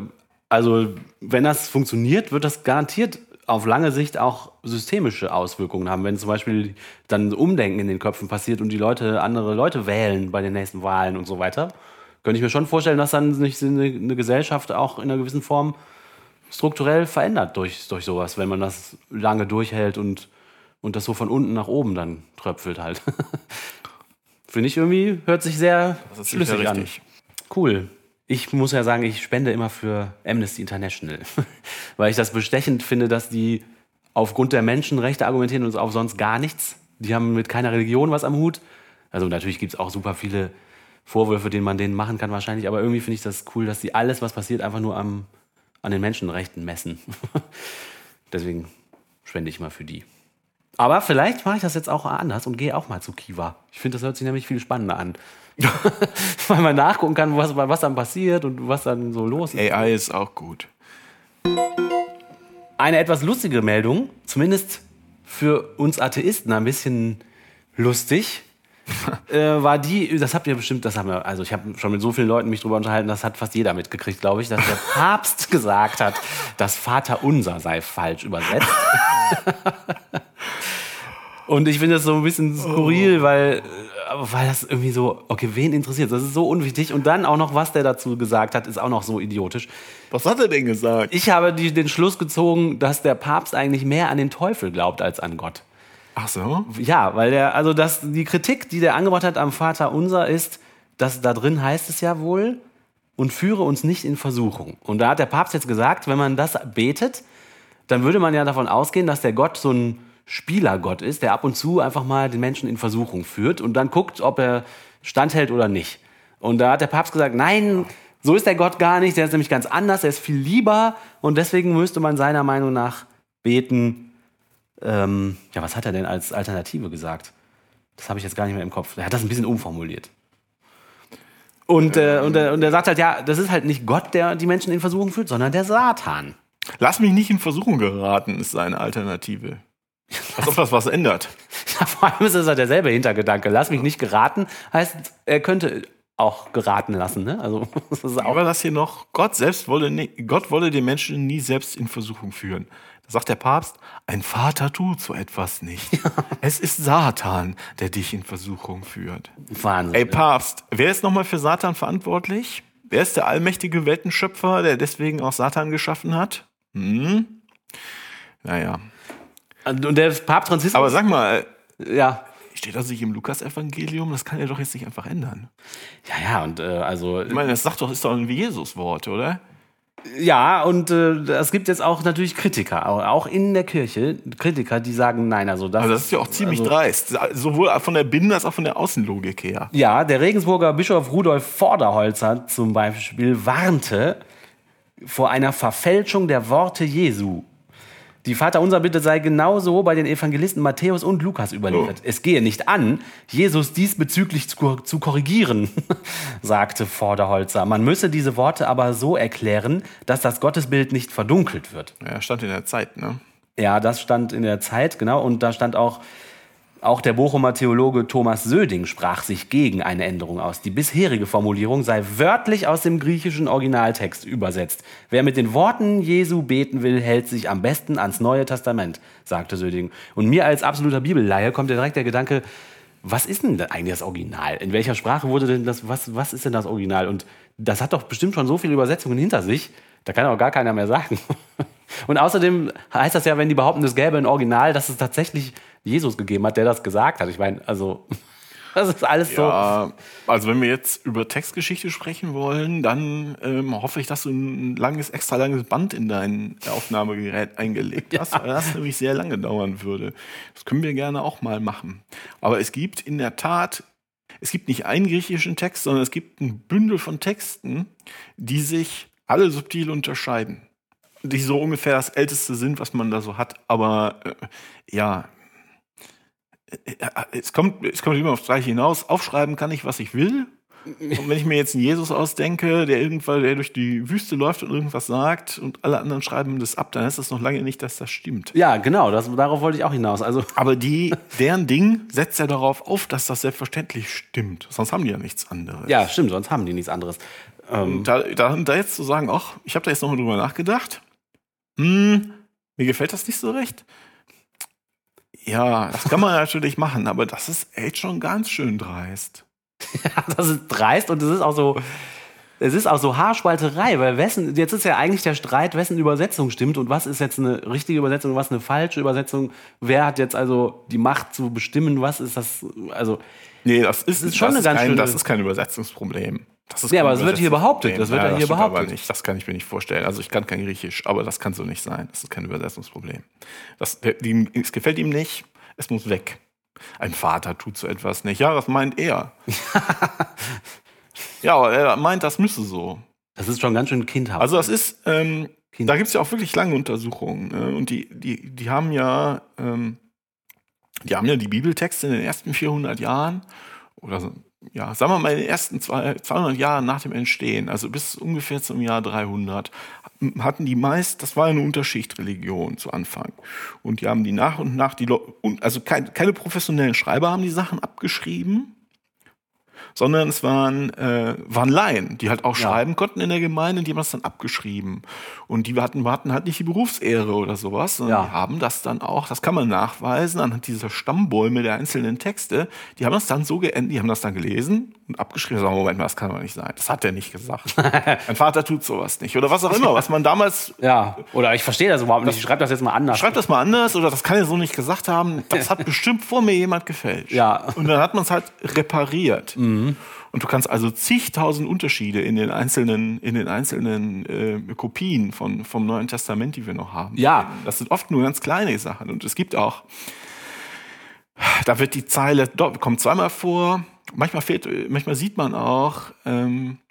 also wenn das funktioniert, wird das garantiert auf lange Sicht auch systemische Auswirkungen haben. Wenn zum Beispiel dann Umdenken in den Köpfen passiert und die Leute andere Leute wählen bei den nächsten Wahlen und so weiter, könnte ich mir schon vorstellen, dass dann sich eine, Gesellschaft auch in einer gewissen Form strukturell verändert durch, durch sowas, wenn man das lange durchhält und, und das so von unten nach oben dann tröpfelt halt. [LAUGHS] Finde ich irgendwie, hört sich sehr schlüssig an. Cool. Ich muss ja sagen, ich spende immer für Amnesty International, [LAUGHS] weil ich das bestechend finde, dass die aufgrund der Menschenrechte argumentieren und auf sonst gar nichts. Die haben mit keiner Religion was am Hut. Also natürlich gibt es auch super viele Vorwürfe, denen man denen machen kann wahrscheinlich, aber irgendwie finde ich das cool, dass die alles, was passiert, einfach nur am, an den Menschenrechten messen. [LAUGHS] Deswegen spende ich mal für die. Aber vielleicht mache ich das jetzt auch anders und gehe auch mal zu Kiva. Ich finde, das hört sich nämlich viel spannender an. [LAUGHS] Weil man nachgucken kann, was, was dann passiert und was dann so los ist. AI ist auch gut. Eine etwas lustige Meldung, zumindest für uns Atheisten ein bisschen lustig, [LAUGHS] äh, war die, das habt ihr bestimmt, das haben wir, also ich habe schon mit so vielen Leuten mich drüber unterhalten, das hat fast jeder mitgekriegt, glaube ich, dass der [LAUGHS] Papst gesagt hat, das Vaterunser sei falsch übersetzt. Und ich finde das so ein bisschen skurril, weil, äh, weil das irgendwie so, okay, wen interessiert? Das ist so unwichtig. Und dann auch noch, was der dazu gesagt hat, ist auch noch so idiotisch. Was hat er denn gesagt? Ich habe die, den Schluss gezogen, dass der Papst eigentlich mehr an den Teufel glaubt als an Gott. Ach so? Ja, weil der, also das, die Kritik, die der angebracht hat am Vater unser ist, dass da drin heißt es ja wohl, und führe uns nicht in Versuchung. Und da hat der Papst jetzt gesagt, wenn man das betet, dann würde man ja davon ausgehen, dass der Gott so ein Spielergott ist, der ab und zu einfach mal den Menschen in Versuchung führt und dann guckt, ob er standhält oder nicht. Und da hat der Papst gesagt, nein, so ist der Gott gar nicht, der ist nämlich ganz anders, er ist viel lieber und deswegen müsste man seiner Meinung nach beten, ähm, ja, was hat er denn als Alternative gesagt? Das habe ich jetzt gar nicht mehr im Kopf. Er hat das ein bisschen umformuliert. Und, äh, und, äh, und er sagt halt, ja, das ist halt nicht Gott, der die Menschen in Versuchung führt, sondern der Satan. Lass mich nicht in Versuchung geraten, ist seine Alternative. Als ob das was ändert. [LAUGHS] Vor allem ist es ja derselbe Hintergedanke. Lass mich nicht geraten, heißt, er könnte auch geraten lassen. Ne? Also, [LAUGHS] das ist auch Aber das hier noch, Gott selbst wolle, nie, Gott wolle den Menschen nie selbst in Versuchung führen. Da sagt der Papst, ein Vater tut so etwas nicht. [LAUGHS] Es ist Satan, der dich in Versuchung führt. Wahnsinn. Ey, Papst, wer ist nochmal für Satan verantwortlich? Wer ist der allmächtige Weltenschöpfer, der deswegen auch Satan geschaffen hat? Hm? Naja. Und der Papst Franziskus. Aber sag mal, ja. steht das nicht im Lukas-Evangelium? Das kann er doch jetzt nicht einfach ändern. Ja, ja, und äh, also. Ich meine, das sagt doch, ist doch ein Jesus-Wort, oder? Ja, und äh, es gibt jetzt auch natürlich Kritiker, auch, auch in der Kirche, Kritiker, die sagen, nein, also das. Also das ist ja auch ziemlich also, dreist. Sowohl von der Binnen- als auch von der Außenlogik her. Ja, der Regensburger Bischof Rudolf Vorderholzer zum Beispiel warnte vor einer Verfälschung der Worte Jesu. Die Vaterunser Bitte sei genauso bei den Evangelisten Matthäus und Lukas überliefert. Oh. Es gehe nicht an, Jesus diesbezüglich zu, zu korrigieren, [LAUGHS] sagte Vorderholzer. Man müsse diese Worte aber so erklären, dass das Gottesbild nicht verdunkelt wird. Ja, stand in der Zeit, ne? Ja, das stand in der Zeit, genau. Und da stand auch, auch der Bochumer Theologe Thomas Söding sprach sich gegen eine Änderung aus. Die bisherige Formulierung sei wörtlich aus dem griechischen Originaltext übersetzt. Wer mit den Worten Jesu beten will, hält sich am besten ans Neue Testament, sagte Söding. Und mir als absoluter Bibelleihe kommt direkt der Gedanke, was ist denn eigentlich das Original? In welcher Sprache wurde denn das, was, was ist denn das Original? Und das hat doch bestimmt schon so viele Übersetzungen hinter sich, da kann auch gar keiner mehr sagen. [LAUGHS] Und außerdem heißt das ja, wenn die behaupten, es gäbe ein Original, dass es tatsächlich Jesus gegeben hat, der das gesagt hat. Ich meine, also, [LAUGHS] das ist alles so. Ja, also wenn wir jetzt über Textgeschichte sprechen wollen, dann ähm, hoffe ich, dass du ein langes, extra langes Band in dein Aufnahmegerät eingelegt hast, [LAUGHS] weil das nämlich sehr lange dauern würde. Das können wir gerne auch mal machen. Aber es gibt in der Tat, es gibt nicht einen griechischen Text, sondern es gibt ein Bündel von Texten, die sich alle subtil unterscheiden. Die so ungefähr das Älteste sind, was man da so hat. Aber äh, ja, äh, es kommt, es kommt immer aufs Gleiche hinaus. Aufschreiben kann ich, was ich will. Und wenn ich mir jetzt einen Jesus ausdenke, der irgendwann, der durch die Wüste läuft und irgendwas sagt und alle anderen schreiben das ab, dann ist das noch lange nicht, dass das stimmt. Ja, genau, das, darauf wollte ich auch hinaus. Also, Aber die, deren Ding setzt ja darauf auf, dass das selbstverständlich stimmt. Sonst haben die ja nichts anderes. ja, stimmt, sonst haben die nichts anderes. Und da, da, da jetzt zu sagen, ach, ich habe da jetzt nochmal drüber nachgedacht, hm, mir gefällt das nicht so recht. Ja, das kann man [LAUGHS] natürlich machen, aber das ist echt schon ganz schön dreist. [LAUGHS] das ist dreist und es ist auch so, es ist auch so Haarspalterei, weil wessen, jetzt ist ja eigentlich der Streit, wessen Übersetzung stimmt und was ist jetzt eine richtige Übersetzung, was eine falsche Übersetzung. Wer hat jetzt also die Macht zu bestimmen, was ist das, also, Nee, das ist, ist schon das eine ganz kein, schöne- das ist kein Übersetzungsproblem. Das ist Ja, aber es wird hier behauptet, das wird ja, ja hier behauptet. nicht. Das kann ich mir nicht vorstellen. Also ich kann kein Griechisch, aber das kann so nicht sein. Das ist kein Übersetzungsproblem. Das, die, es gefällt ihm nicht, es muss weg. Ein Vater tut so etwas nicht. Ja, das meint er. [LAUGHS] ja, aber er meint, das müsse so. das ist schon ganz schön kindhaft. Also das ist, ähm, da gibt es ja auch wirklich lange Untersuchungen. Ne? Und die, die, die haben ja, ähm, die haben ja die Bibeltexte in den ersten 400 Jahren oder so, ja, sagen wir mal in den ersten zwei, 200 Jahren nach dem Entstehen, also bis ungefähr zum Jahr 300, hatten die meist, das war eine Unterschichtreligion zu Anfang. Und die haben die nach und nach, die, also kein, keine professionellen Schreiber haben die Sachen abgeschrieben, sondern es waren, äh, waren Laien, die halt auch Ja. schreiben konnten in der Gemeinde, die haben das dann abgeschrieben. Und die hatten, hatten halt nicht die Berufsehre oder sowas, sondern Ja. die haben das dann auch, das kann man nachweisen anhand dieser Stammbäume der einzelnen Texte, die haben das dann so geendet, die haben das dann gelesen und abgeschrieben, sagen, Moment mal, das kann doch nicht sein. Das hat er nicht gesagt. [LAUGHS] Mein Vater tut sowas nicht. Oder was auch immer, was man damals ja, oder ich verstehe das überhaupt nicht. Ich schreibe das jetzt mal anders. Schreib das mal anders oder das kann er so nicht gesagt haben. Das hat [LAUGHS] bestimmt vor mir jemand gefälscht. Ja. Und dann hat man es halt repariert. Und du kannst also zigtausend Unterschiede in den einzelnen, in den einzelnen äh, Kopien von, vom Neuen Testament, die wir noch haben. Ja. Das sind oft nur ganz kleine Sachen. Und es gibt auch, da wird die Zeile, kommt zweimal vor. Manchmal fehlt, manchmal sieht man auch, ähm, äh,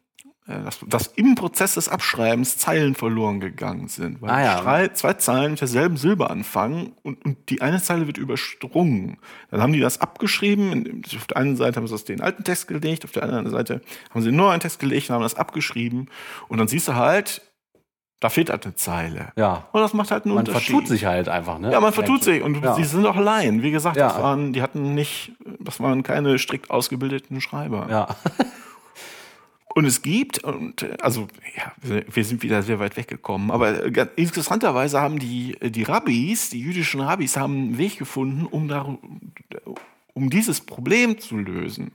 dass, dass im Prozess des Abschreibens Zeilen verloren gegangen sind. Weil Ah, ja. drei, zwei Zeilen mit derselben Silbe anfangen und, und die eine Zeile wird übersprungen. Dann haben die das abgeschrieben. Auf der einen Seite haben sie das den alten Text gelegt, auf der anderen Seite haben sie den neuen Text gelegt und haben das abgeschrieben. Und dann siehst du halt, da fehlt halt eine Zeile. Ja. Und das macht halt einen Man Unterschied. vertut sich halt einfach, ne? Ja, man vertut sich. Und Ja. sie sind auch Laien. Wie gesagt, Ja. das waren, die hatten nicht, das waren keine strikt ausgebildeten Schreiber. Ja. [LAUGHS] Und es gibt, und äh, also ja, wir- sind wieder sehr weit weggekommen, aber äh, interessanterweise haben die, äh, die Rabbis, die jüdischen Rabbis, haben einen Weg gefunden, um, daru- um dieses Problem zu lösen.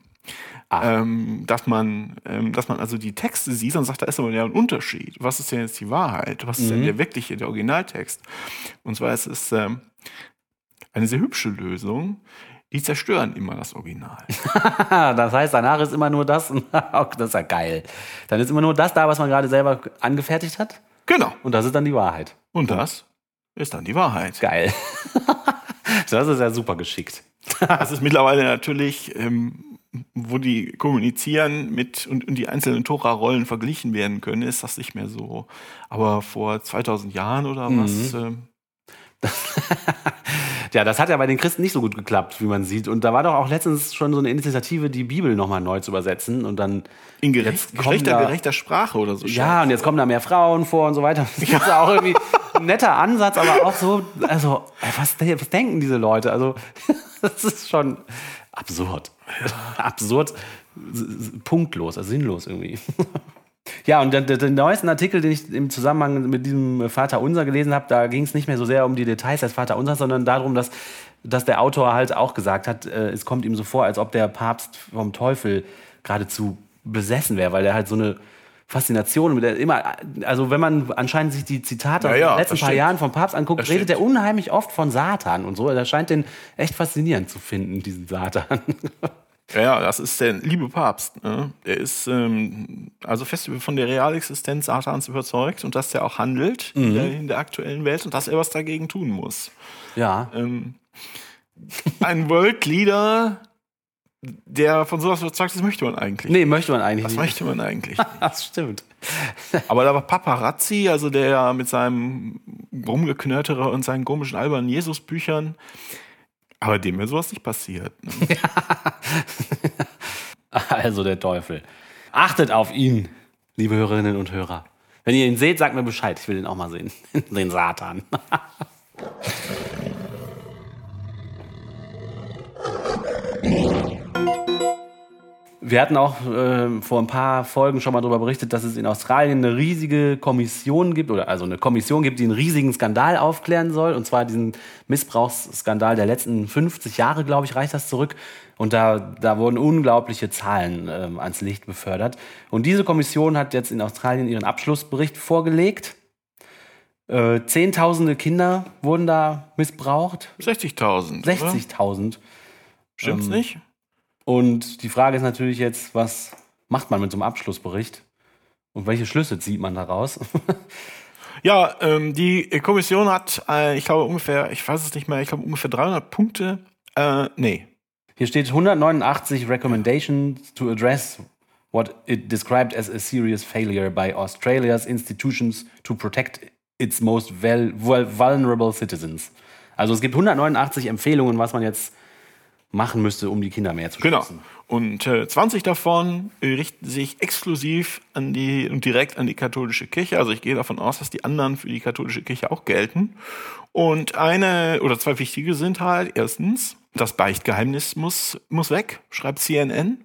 Ähm, dass man, ähm, dass man also die Texte sieht und sagt, da ist aber ja ein Unterschied. Was ist denn jetzt die Wahrheit? Was ist denn der wirkliche, der Originaltext? Und zwar ist es ähm, eine sehr hübsche Lösung. Die zerstören immer das Original. [LAUGHS] das heißt, danach ist immer nur das. [LAUGHS] das ist ja geil. Dann ist immer nur das da, was man gerade selber angefertigt hat. genau. Und das ist dann die Wahrheit. Und das ist dann die Wahrheit. Geil. [LAUGHS] das ist ja super geschickt. Das ist mittlerweile natürlich, ähm, wo die kommunizieren mit und, und die einzelnen Tora-Rollen verglichen werden können, ist das nicht mehr so. Aber vor 2000 Jahren oder was? Ähm, Ja, das hat ja bei den Christen nicht so gut geklappt, wie man sieht. Und da war doch auch letztens schon so eine Initiative, die Bibel nochmal neu zu übersetzen. Und dann, in gerecht, kommen da- geschlechtergerechter Sprache oder so. ja, und jetzt kommen da mehr Frauen vor und so weiter. Das ist ja auch irgendwie, ein netter Ansatz, aber auch so, also, was, was denken diese Leute? Also, [LAUGHS] das ist schon absurd. Absurd, punktlos, also sinnlos irgendwie. [LAUGHS] Ja, und der, der, den neuesten Artikel, den ich im Zusammenhang mit diesem Vater Unser gelesen habe, da ging es nicht mehr so sehr um die Details des Vater Unsers, sondern darum, dass, dass der Autor halt auch gesagt hat, äh, es kommt ihm so vor, als ob der Papst vom Teufel geradezu besessen wäre, weil er halt so eine Faszination mit der immer, also wenn man anscheinend sich die Zitate Ja, aus ja, den letzten das paar stimmt. Jahren vom Papst anguckt, Das redet stimmt. er unheimlich oft von Satan und so. Er scheint den echt faszinierend zu finden, diesen Satan. [LAUGHS] Ja, das ist der liebe Papst. Ne? Der ist ähm, also fest von der Realexistenz Satans überzeugt und dass der auch handelt in, der, in der aktuellen Welt und dass er was dagegen tun muss. ja. Ähm, ein World Leader, der von sowas überzeugt ist, möchte man eigentlich. Nee, möchte man eigentlich Das nicht. möchte man eigentlich. [LAUGHS] Das stimmt. Aber da war Paparazzi, also der mit seinem Rumgeknörtere und seinen komischen albernen Jesus-Büchern, aber dem wäre sowas nicht passiert. Ne? [LAUGHS] Also der Teufel. Achtet auf ihn, liebe Hörerinnen und Hörer. Wenn ihr ihn seht, sagt mir Bescheid. Ich will ihn auch mal sehen. [LAUGHS] Den Satan. [LAUGHS] Wir hatten auch äh, vor ein paar Folgen schon mal darüber berichtet, dass es in Australien eine riesige Kommission gibt, oder also eine Kommission gibt, die einen riesigen Skandal aufklären soll. Und zwar diesen Missbrauchsskandal der letzten 50 Jahre, glaube ich, reicht das zurück. Und da, da wurden unglaubliche Zahlen ähm, ans Licht befördert. Und diese Kommission hat jetzt in Australien ihren Abschlussbericht vorgelegt. Äh, Zehntausende Kinder wurden da missbraucht. 60.000. oder? 60.000. Stimmt's Ähm, nicht? Und die Frage ist natürlich jetzt, was macht man mit so einem Abschlussbericht? Und welche Schlüsse zieht man daraus? [LAUGHS] Ja, ähm, die Kommission hat, äh, ich glaube ungefähr, ich weiß es nicht mehr, ich glaube ungefähr 300 Punkte. Äh, nee, Hier steht 189 Recommendations to address what it described as a serious failure by Australia's institutions to protect its most vulnerable citizens. Also es gibt 189 Empfehlungen, was man jetzt machen müsste, um die Kinder mehr zu genau. schützen. Und äh, 20 davon äh, richten sich exklusiv an die und direkt an die katholische Kirche. Also ich gehe davon aus, dass die anderen für die katholische Kirche auch gelten. Und eine oder zwei wichtige sind halt erstens, das Beichtgeheimnis muss, muss weg, schreibt CNN.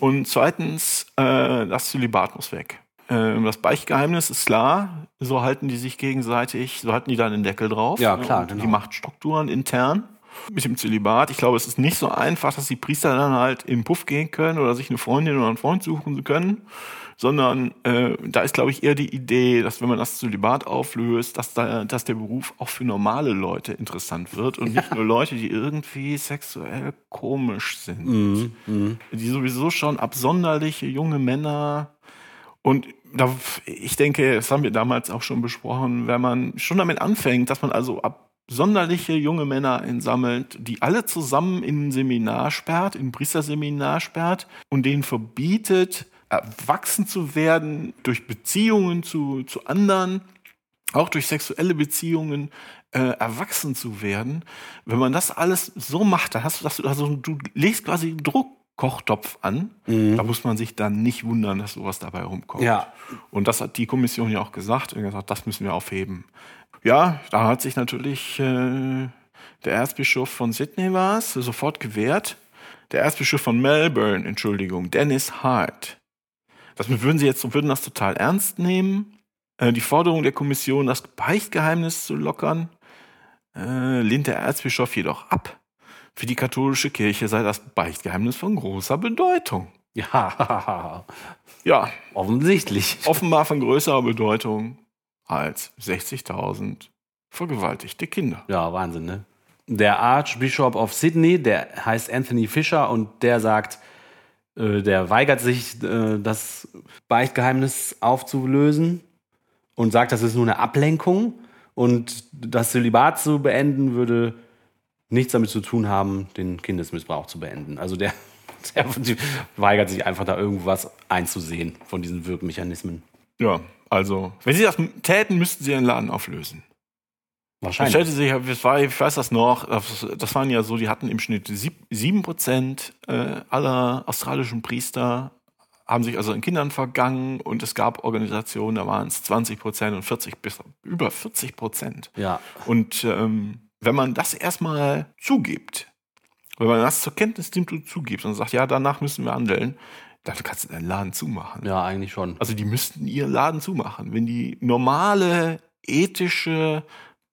Und zweitens, äh, das Zölibat muss weg. Ähm, das Beichtgeheimnis ist klar, so halten die sich gegenseitig, so halten die dann den Deckel drauf. Ja, klar, genau. Die Machtstrukturen intern mit dem Zölibat. Ich glaube, es ist nicht so einfach, dass die Priester dann halt in den Puff gehen können oder sich eine Freundin oder einen Freund suchen können, sondern äh, da ist, glaube ich, eher die Idee, dass wenn man das Zölibat auflöst, dass, da, dass der Beruf auch für normale Leute interessant wird und nicht nur Leute, die irgendwie sexuell komisch sind. Die sowieso schon absonderliche junge Männer und da, ich denke, das haben wir damals auch schon besprochen, wenn man schon damit anfängt, dass man also absonderliche junge Männer einsammelt, die alle zusammen in ein Seminar sperrt, in ein Priesterseminar sperrt und denen verbietet, erwachsen zu werden durch Beziehungen zu, zu anderen, auch durch sexuelle Beziehungen äh, erwachsen zu werden. Wenn man das alles so macht, dann hast du das, also du legst quasi einen Druckkochtopf an. Da muss man sich dann nicht wundern, dass sowas dabei rumkommt. Ja. Und das hat die Kommission ja auch gesagt und gesagt, das müssen wir aufheben. Ja, da hat sich natürlich äh, der Erzbischof von Sydney war es, sofort gewehrt. Der Erzbischof von Melbourne, Entschuldigung, Dennis Hart. Das würden sie jetzt würden das total ernst nehmen. Äh, die Forderung der Kommission, das Beichtgeheimnis zu lockern, äh, lehnt der Erzbischof jedoch ab. Für die katholische Kirche sei das Beichtgeheimnis von großer Bedeutung. Ja, [LAUGHS] Ja, offensichtlich. offenbar von größerer Bedeutung als 60.000 vergewaltigte Kinder. Ja, Wahnsinn, ne? Der Archbishop of Sydney, der heißt Anthony Fisher und der sagt, äh, der weigert sich, äh, das Beichtgeheimnis aufzulösen und sagt, das ist nur eine Ablenkung und das Zölibat zu beenden würde nichts damit zu tun haben, den Kindesmissbrauch zu beenden. Also der, [LAUGHS] der weigert sich einfach da irgendwas einzusehen von diesen Wirkmechanismen. Ja, also, wenn sie das täten, müssten sie ihren Laden auflösen. Ich Wahrscheinlich. stellte sich, ich weiß das noch, das, waren ja so, die hatten im Schnitt sieb- sieben Prozent äh, aller australischen Priester haben sich also in Kindern vergangen und es gab Organisationen, da waren es 20 Prozent und 40 bis über 40 Prozent. Ja. Und ähm, wenn man das erstmal zugibt, wenn man das zur Kenntnis nimmt und zugibt und sagt, ja, danach müssen wir handeln, dann kannst du deinen Laden zumachen. Ja, eigentlich schon. Also die müssten ihren Laden zumachen. Wenn die normale, ethische,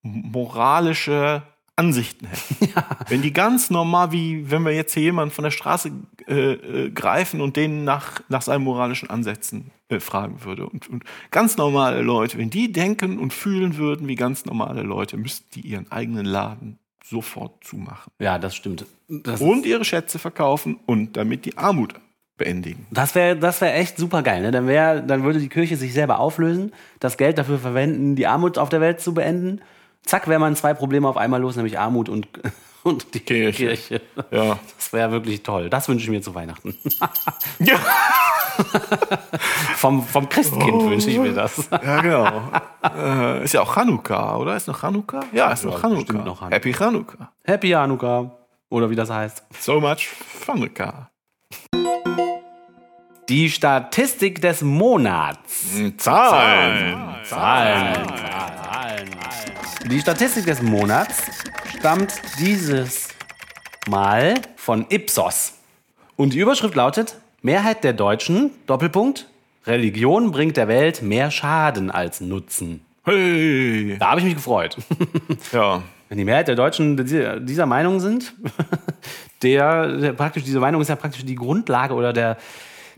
moralische Ansichten hätten. [LAUGHS] Wenn die ganz normal, wie wenn wir jetzt hier jemanden von der Straße äh, äh, greifen und den nach, nach seinen moralischen Ansätzen äh, fragen würde. Und, und ganz normale Leute, wenn die denken und fühlen würden wie ganz normale Leute, müssten die ihren eigenen Laden sofort zumachen. Ja, das stimmt. Das, Und ihre Schätze verkaufen und damit die Armut beendigen. das wäre das wär echt super geil. Ne? Dann, wär, dann würde die Kirche sich selber auflösen, das Geld dafür verwenden, die Armut auf der Welt zu beenden. Zack, wäre man zwei Probleme auf einmal los, nämlich Armut und, [LAUGHS] und die Kirche. Kirche. Ja. Das wäre wirklich toll. Das wünsche ich mir zu Weihnachten. [LAUGHS] Ja, vom, vom Christkind Oh. wünsche ich mir das. ja genau. äh, ist ja auch Chanukka, oder? Ist noch Chanukka? Ja, ist noch Ja, Chanukka. bestimmt noch Chanukka. Happy Chanukka. Happy Hanukkah. Oder wie das heißt. So much Chanukka. Die Statistik des Monats. Zahlen. Zahlen. Zahlen. Die Statistik des Monats stammt dieses Mal von Ipsos. Und die Überschrift lautet: Mehrheit der Deutschen, Doppelpunkt, Religion bringt der Welt mehr Schaden als Nutzen. Hey. Da habe ich mich gefreut. [LAUGHS] Ja. Wenn die Mehrheit der Deutschen dieser dieser Meinung sind, [LAUGHS] der, der praktisch, diese Meinung ist ja praktisch die Grundlage oder der,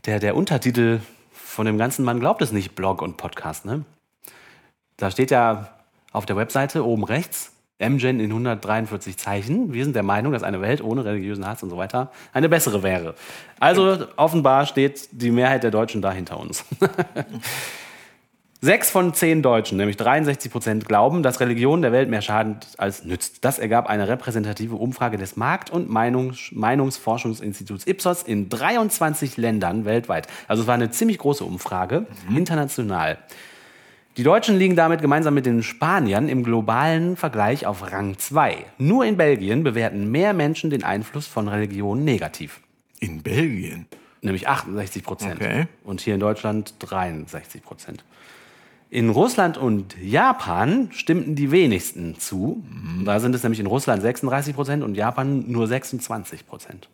der, der Untertitel von dem ganzen Man glaubt es nicht Blog und Podcast. Ne? Da steht ja auf der Webseite oben rechts, MGen in 143 Zeichen. Wir sind der Meinung, dass eine Welt ohne religiösen Hass und so weiter eine bessere wäre. Also offenbar steht die Mehrheit der Deutschen da hinter uns. [LAUGHS] Sechs von zehn Deutschen, nämlich 63 Prozent, glauben, dass Religion der Welt mehr schadet als nützt. Das ergab eine repräsentative Umfrage des Markt- und Meinungs Meinungsforschungsinstituts Ipsos in 23 Ländern weltweit. Also es war eine ziemlich große Umfrage, international. Die Deutschen liegen damit gemeinsam mit den Spaniern im globalen Vergleich auf Rang 2. Nur in Belgien bewerten mehr Menschen den Einfluss von Religion negativ. In Belgien. Nämlich 68 Prozent. Okay. Und hier in Deutschland 63 Prozent. In Russland und Japan stimmten die wenigsten zu. Da sind es nämlich in Russland 36 Prozent und Japan nur 26 Prozent.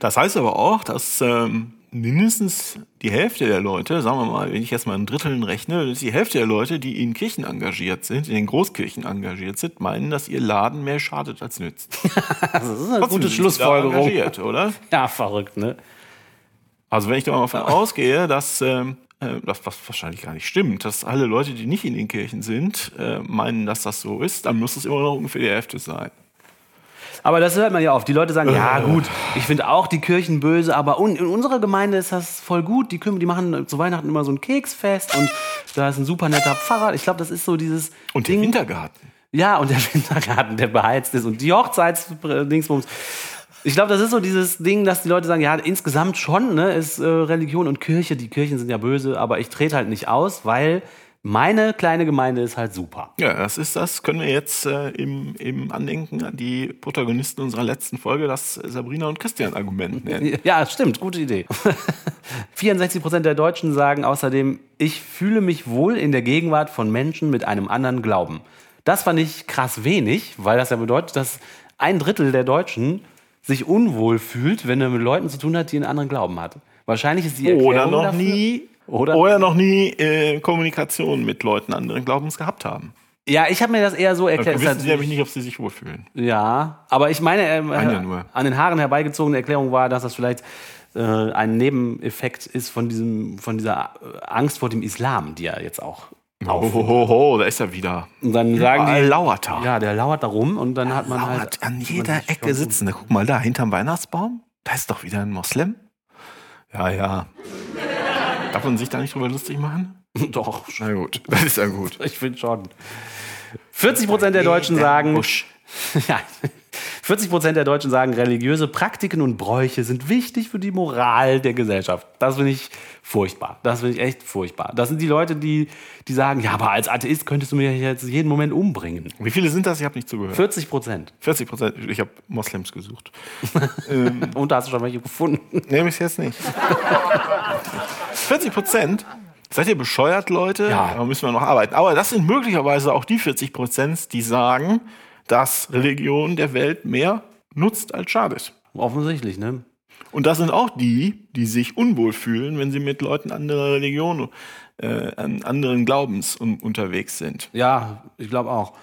Das heißt aber auch, dass ähm, mindestens die Hälfte der Leute, sagen wir mal, wenn ich jetzt mal in Dritteln rechne, dass die Hälfte der Leute, die in Kirchen engagiert sind, in den Großkirchen engagiert sind, meinen, dass ihr Laden mehr schadet als nützt. [LAUGHS] Das ist eine Trotzdem gute Schlussfolgerung. engagiert, oder? [LAUGHS] Ja, verrückt, ne? Also wenn ich da mal davon ausgehe, dass ähm, äh, das was wahrscheinlich gar nicht stimmt, dass alle Leute, die nicht in den Kirchen sind, äh, meinen, dass das so ist, dann muss es immer noch ungefähr die Hälfte sein. Aber das hört man ja oft. Die Leute sagen, ja gut, ich finde auch die Kirchen böse, aber in unserer Gemeinde ist das voll gut. Die, Küm- die machen zu Weihnachten immer so ein Keksfest und da ist ein super netter Pfarrer. Ich glaube, das ist so dieses Und der Ding. Wintergarten. Ja, und der [LAUGHS] Wintergarten, der beheizt ist und die Hochzeitsdingsbums. Ich glaube, das ist so dieses Ding, dass die Leute sagen, ja, insgesamt schon, ne, ist äh, Religion und Kirche, die Kirchen sind ja böse, aber ich trete halt nicht aus, weil meine kleine Gemeinde ist halt super. Ja, das ist das, können wir jetzt äh, im, im Andenken an die Protagonisten unserer letzten Folge das Sabrina und Christian Argument [LAUGHS] nennen. Ja, stimmt, gute Idee. [LAUGHS] 64 Prozent der Deutschen sagen außerdem, ich fühle mich wohl in der Gegenwart von Menschen mit einem anderen Glauben. Das fand ich krass wenig, weil das ja bedeutet, dass ein Drittel der Deutschen sich unwohl fühlt, wenn er mit Leuten zu tun hat, die einen anderen Glauben hat. Wahrscheinlich ist die Erklärung Oder noch dafür, nie, Oder- oder, noch nie äh, Kommunikation mit Leuten anderen Glaubens gehabt haben. Ja, ich habe mir das eher so erklärt. wissen sie nämlich nicht, ob sie sich wohlfühlen. Ja, aber ich meine, ähm, Eine nur. an den Haaren herbeigezogene Erklärung war, dass das vielleicht äh, ein Nebeneffekt ist von, diesem, von dieser äh, Angst vor dem Islam, die ja jetzt auch auf. ho, ho, ho, da ist er wieder. Und dann sagen Überall die, lauert er. ja, der lauert da rum und dann hat man Lauert halt an jeder Ecke sitzen. Guck mal da, hinterm Weihnachtsbaum. Da ist doch wieder ein Moslem. Ja, ja. Darf man sich da nicht drüber lustig machen? [LAUGHS] Doch, Na gut, [LAUGHS] das ist ja gut. ich finde schon. 40 Prozent der Deutschen sagen, Busch. [LAUGHS] ja, 40 Prozent der Deutschen sagen, religiöse Praktiken und Bräuche sind wichtig für die Moral der Gesellschaft. Das finde ich furchtbar. Das finde ich echt furchtbar. Das sind die Leute, die, die sagen, ja, aber als Atheist könntest du mich jetzt jeden Moment umbringen. Wie viele sind das? Ich habe nicht zugehört. 40 Prozent. 40 Prozent. Ich habe Moslems gesucht. [LAUGHS] Und da hast du schon welche gefunden. Nehme ich jetzt nicht. 40 Prozent? Seid ihr bescheuert, Leute? Ja. Da müssen wir noch arbeiten. Aber das sind möglicherweise auch die 40 Prozent, die sagen, dass Religion der Welt mehr nutzt als schadet. Offensichtlich, ne? Und das sind auch die, die sich unwohl fühlen, wenn sie mit Leuten anderer Religion, äh, an anderen Glaubens un unterwegs sind. Ja, ich glaube auch.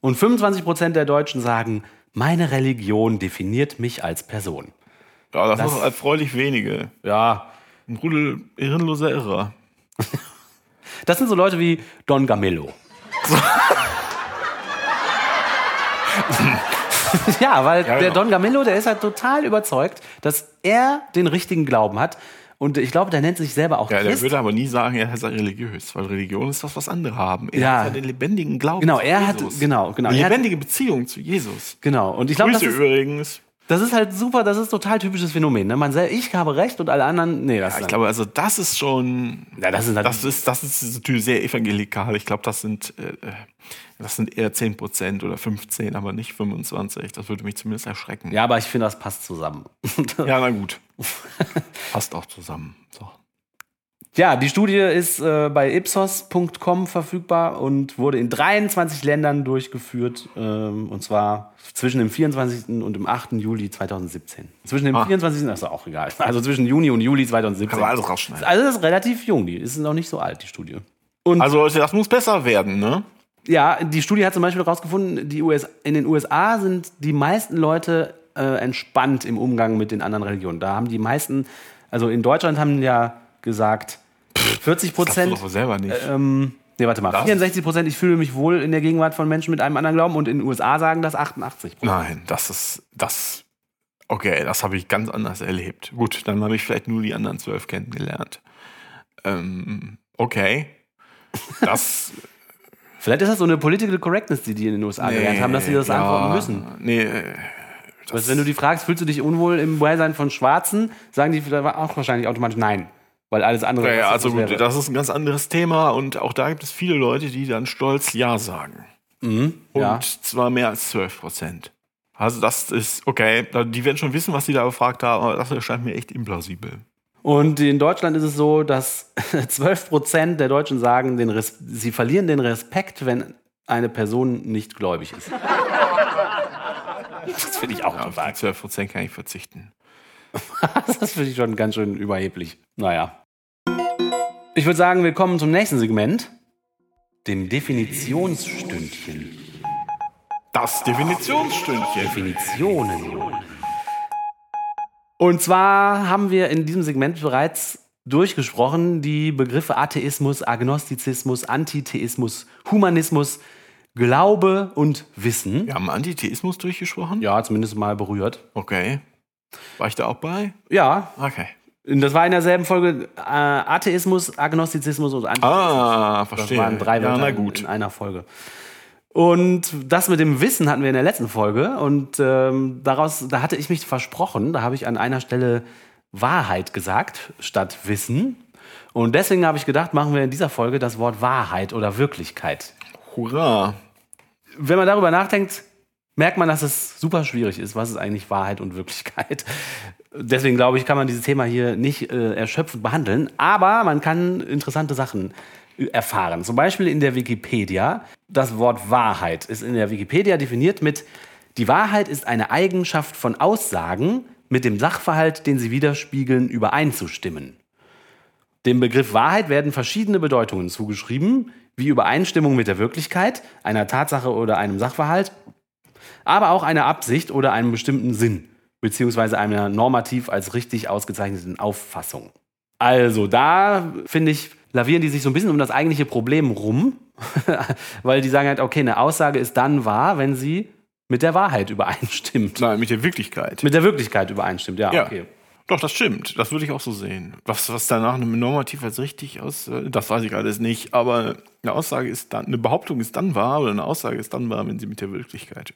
Und 25 Prozent der Deutschen sagen, meine Religion definiert mich als Person. Ja, das, Das- ist erfreulich wenige. Ja, Ein Rudel irrenloser Irrer. [LAUGHS] das sind so Leute wie Don Gamillo. [LAUGHS] [LAUGHS] ja, weil Ja, der genau. Don Gamillo, der ist halt total überzeugt, dass er den richtigen Glauben hat. Und ich glaube, der nennt sich selber auch Ja, der Christ. würde aber nie sagen, er sei religiös, weil Religion ist das, was andere haben. Er Ja. hat ja den lebendigen Glauben Genau, zu er hat- Jesus. genau, genau. Eine Er hat- lebendige Beziehung zu Jesus. Genau. Und ich glaube, das ist, übrigens. das ist halt super, das ist total typisches Phänomen. Ne? Man sagt, ich habe recht und alle anderen, nee, das Ja, ich ist glaube, also das ist schon, Ja, das ist halt- das ist, das ist natürlich sehr evangelikal. Ich glaube, das sind, äh, äh, das sind eher 10 Prozent oder 15, aber nicht 25. Das würde mich zumindest erschrecken. Ja, aber ich finde, das passt zusammen. [LAUGHS] Ja, na gut. [LAUGHS] Passt auch zusammen. So. Ja, die Studie ist äh, bei ipsos.com verfügbar und wurde in 23 Ländern durchgeführt. Ähm, und zwar zwischen dem 24. und dem 8. Juli 2017. Zwischen dem Ah. 24. das ist auch egal. Also zwischen Juni und Juli 2017. Kann man alles rausschneiden. Also das ist relativ jung, die ist noch nicht so alt, die Studie. Und Also das muss besser werden, ne? Ja, die Studie hat zum Beispiel herausgefunden, die US, in den USA sind die meisten Leute äh, entspannt im Umgang mit den anderen Religionen. Da haben die meisten, also in Deutschland haben ja gesagt, 40 Das Prozent. doch selber nicht. Ähm, nee, warte mal. Das- 64 Prozent, ich fühle mich wohl in der Gegenwart von Menschen mit einem anderen Glauben und in den USA sagen das 88 Prozent. Nein, das ist das. Okay, das habe ich ganz anders erlebt. Gut, dann habe ich vielleicht nur die anderen zwölf kennengelernt. Ähm, okay. Das. Vielleicht ist das so eine Political Correctness, die die in den USA gelernt haben, dass sie das ja, antworten müssen. Nee, äh, Weil wenn du die fragst, fühlst du dich unwohl im Beisein von Schwarzen, sagen die auch wahrscheinlich automatisch nein. Weil alles andere. ja, ja, also wäre. das ist ein ganz anderes Thema und auch da gibt es viele Leute, die dann stolz Ja sagen. Und ja. zwar mehr als 12 Prozent. Also das ist, okay, die werden schon wissen, was sie da gefragt haben, aber das erscheint mir echt implausibel. Und in Deutschland ist es so, dass [LAUGHS] 12 Prozent der Deutschen sagen, sie verlieren den Respekt, wenn eine Person nicht gläubig ist. Das finde ich auch Ja, auf total. die 12 Prozent kann ich verzichten. [LAUGHS] Das finde ich schon ganz schön überheblich. Naja. Ich würde sagen, wir kommen zum nächsten Segment. Dem Definitionsstündchen. Das Definitionsstündchen. Definitionen. Und zwar haben wir in diesem Segment bereits durchgesprochen die Begriffe Atheismus, Agnostizismus, Antitheismus, Humanismus, Glaube und Wissen. Wir haben Antitheismus durchgesprochen? Ja, zumindest mal berührt. Okay. War ich da auch bei? Ja, Okay. das war in derselben Folge äh, Atheismus, Agnostizismus und Antitheismus. Ah, Das verstehe. waren drei ja, Wörter na gut. in einer Folge. Und das mit dem Wissen hatten wir in der letzten Folge. Und ähm, daraus, da hatte ich mich versprochen, da habe ich an einer Stelle Wahrheit gesagt statt Wissen. Und deswegen habe ich gedacht, machen wir in dieser Folge das Wort Wahrheit oder Wirklichkeit. Hurra. Wenn man darüber nachdenkt, merkt man, dass es super schwierig ist, was ist eigentlich Wahrheit und Wirklichkeit. Deswegen glaube ich, kann man dieses Thema hier nicht äh, erschöpfend behandeln, aber man kann interessante Sachen erfahren. Zum Beispiel in der Wikipedia. Das Wort Wahrheit ist in der Wikipedia definiert mit die Wahrheit ist eine Eigenschaft von Aussagen mit dem Sachverhalt, den sie widerspiegeln, übereinzustimmen. Dem Begriff Wahrheit werden verschiedene Bedeutungen zugeschrieben, wie Übereinstimmung mit der Wirklichkeit, einer Tatsache oder einem Sachverhalt, aber auch einer Absicht oder einem bestimmten Sinn, beziehungsweise einer normativ als richtig ausgezeichneten Auffassung. Also da, finde ich, lavieren die sich so ein bisschen um das eigentliche Problem rum, [LAUGHS] weil die sagen halt, okay, eine Aussage ist dann wahr, wenn sie mit der Wahrheit übereinstimmt. Nein, mit der Wirklichkeit. Mit der Wirklichkeit übereinstimmt, ja, ja. okay. Doch, das stimmt. Das würde ich auch so sehen. Was, was danach normativ als richtig aus, äh, das weiß ich alles nicht. Aber eine Aussage ist dann, eine Behauptung ist dann wahr oder eine Aussage ist dann wahr, wenn sie mit der Wirklichkeit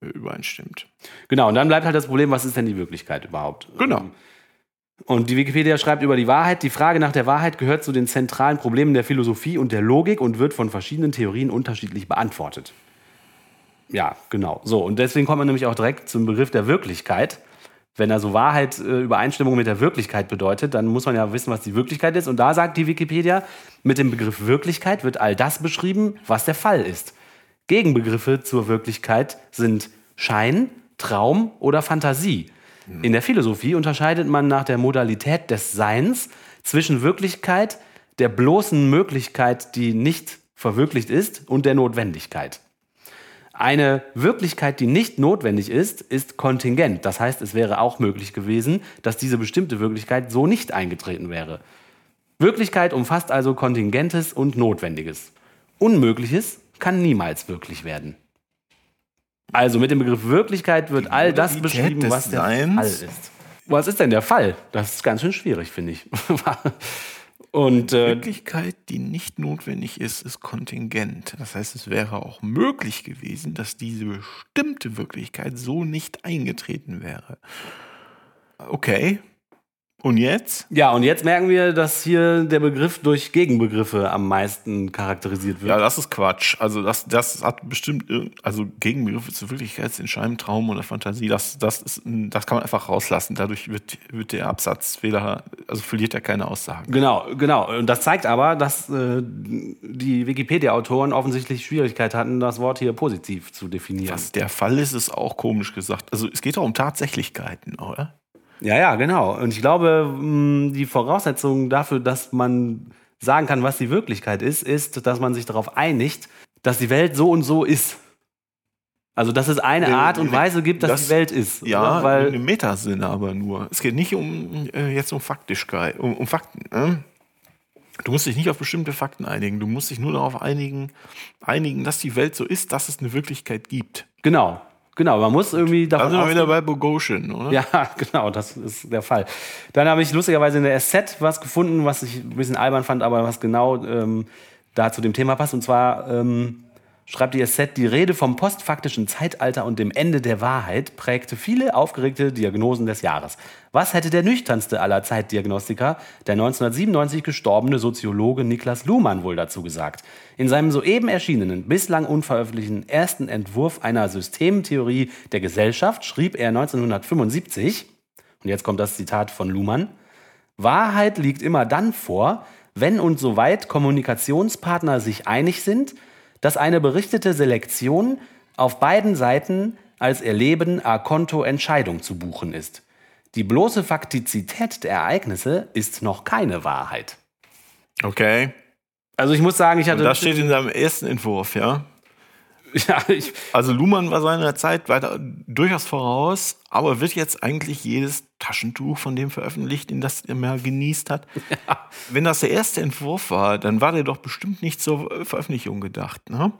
äh, übereinstimmt. Genau, und dann bleibt halt das Problem, was ist denn die Wirklichkeit überhaupt? Genau. Und die Wikipedia schreibt über die Wahrheit, die Frage nach der Wahrheit gehört zu den zentralen Problemen der Philosophie und der Logik und wird von verschiedenen Theorien unterschiedlich beantwortet. Ja, genau. So, und deswegen kommt man nämlich auch direkt zum Begriff der Wirklichkeit. Wenn also Wahrheit äh, Übereinstimmung mit der Wirklichkeit bedeutet, dann muss man ja wissen, was die Wirklichkeit ist. Und da sagt die Wikipedia, mit dem Begriff Wirklichkeit wird all das beschrieben, was der Fall ist. Gegenbegriffe zur Wirklichkeit sind Schein, Traum oder Fantasie. In der Philosophie unterscheidet man nach der Modalität des Seins zwischen Wirklichkeit, der bloßen Möglichkeit, die nicht verwirklicht ist, und der Notwendigkeit. Eine Wirklichkeit, die nicht notwendig ist, ist kontingent. Das heißt, es wäre auch möglich gewesen, dass diese bestimmte Wirklichkeit so nicht eingetreten wäre. Wirklichkeit umfasst also Kontingentes und Notwendiges. Unmögliches kann niemals wirklich werden. Also mit dem Begriff Wirklichkeit wird all das beschrieben, was der Seins? Fall ist. Was ist denn der Fall? Das ist ganz schön schwierig, finde ich. [LAUGHS] Und äh, Wirklichkeit, die nicht notwendig ist, ist kontingent. Das heißt, es wäre auch möglich gewesen, dass diese bestimmte Wirklichkeit so nicht eingetreten wäre. Okay. Und jetzt? ja, und jetzt merken wir, dass hier der Begriff durch Gegenbegriffe am meisten charakterisiert wird. Ja, das ist Quatsch. Also das, das hat bestimmt, also Gegenbegriffe zur Wirklichkeit in Schein, Traum oder Fantasie, das, das, ist, das kann man einfach rauslassen. Dadurch wird, wird der Absatz weder, also verliert er keine Aussagen. Genau, genau. Und das zeigt aber, dass äh, die Wikipedia-Autoren offensichtlich Schwierigkeit hatten, das Wort hier positiv zu definieren. Was der Fall ist, ist auch komisch gesagt. Also es geht doch um Tatsächlichkeiten, oder? Ja, ja, genau. Und ich glaube, mh, die Voraussetzung dafür, dass man sagen kann, was die Wirklichkeit ist, ist, dass man sich darauf einigt, dass die Welt so und so ist. Also, dass es eine Art und Weise gibt, dass das- die Welt ist. Ja, oder? weil im Metasinne aber nur. Es geht nicht um äh, jetzt um Faktischkeit, um, um Fakten. Ne? Du musst dich nicht auf bestimmte Fakten einigen. Du musst dich nur darauf einigen, einigen, dass die Welt so ist, dass es eine Wirklichkeit gibt. genau, genau. Man muss irgendwie Da davon sind wir wieder bei Bogosian, oder? Ja, [LAUGHS] genau, das ist der Fall. Dann habe ich lustigerweise in der SZ was gefunden, was ich ein bisschen albern fand, aber was genau ähm, da zu dem Thema passt. Und zwar ähm, schreibt die SZ, die Rede vom postfaktischen Zeitalter und dem Ende der Wahrheit prägte viele aufgeregte Diagnosen des Jahres. Was hätte der nüchternste aller Zeitdiagnostiker, der 1997 gestorbene Soziologe Niklas Luhmann wohl dazu gesagt? In seinem soeben erschienenen, bislang unveröffentlichten ersten Entwurf einer Systemtheorie der Gesellschaft schrieb er 1975, und jetzt kommt das Zitat von Luhmann, Wahrheit liegt immer dann vor, wenn und soweit Kommunikationspartner sich einig sind, dass eine berichtete Selektion auf beiden Seiten als Erleben a conto Entscheidung zu buchen ist. Die bloße Faktizität der Ereignisse ist noch keine Wahrheit. Okay. Also ich muss sagen, ich Und hatte das steht in seinem ersten Entwurf, ja. [LAUGHS] ja, ich, Also Luhmann war seiner Zeit weiter durchaus voraus, aber wird jetzt eigentlich jedes Taschentuch von dem veröffentlicht, in das er mal genießt hat. [LAUGHS] Wenn das der erste Entwurf war, dann war der doch bestimmt nicht zur Veröffentlichung gedacht. Ne?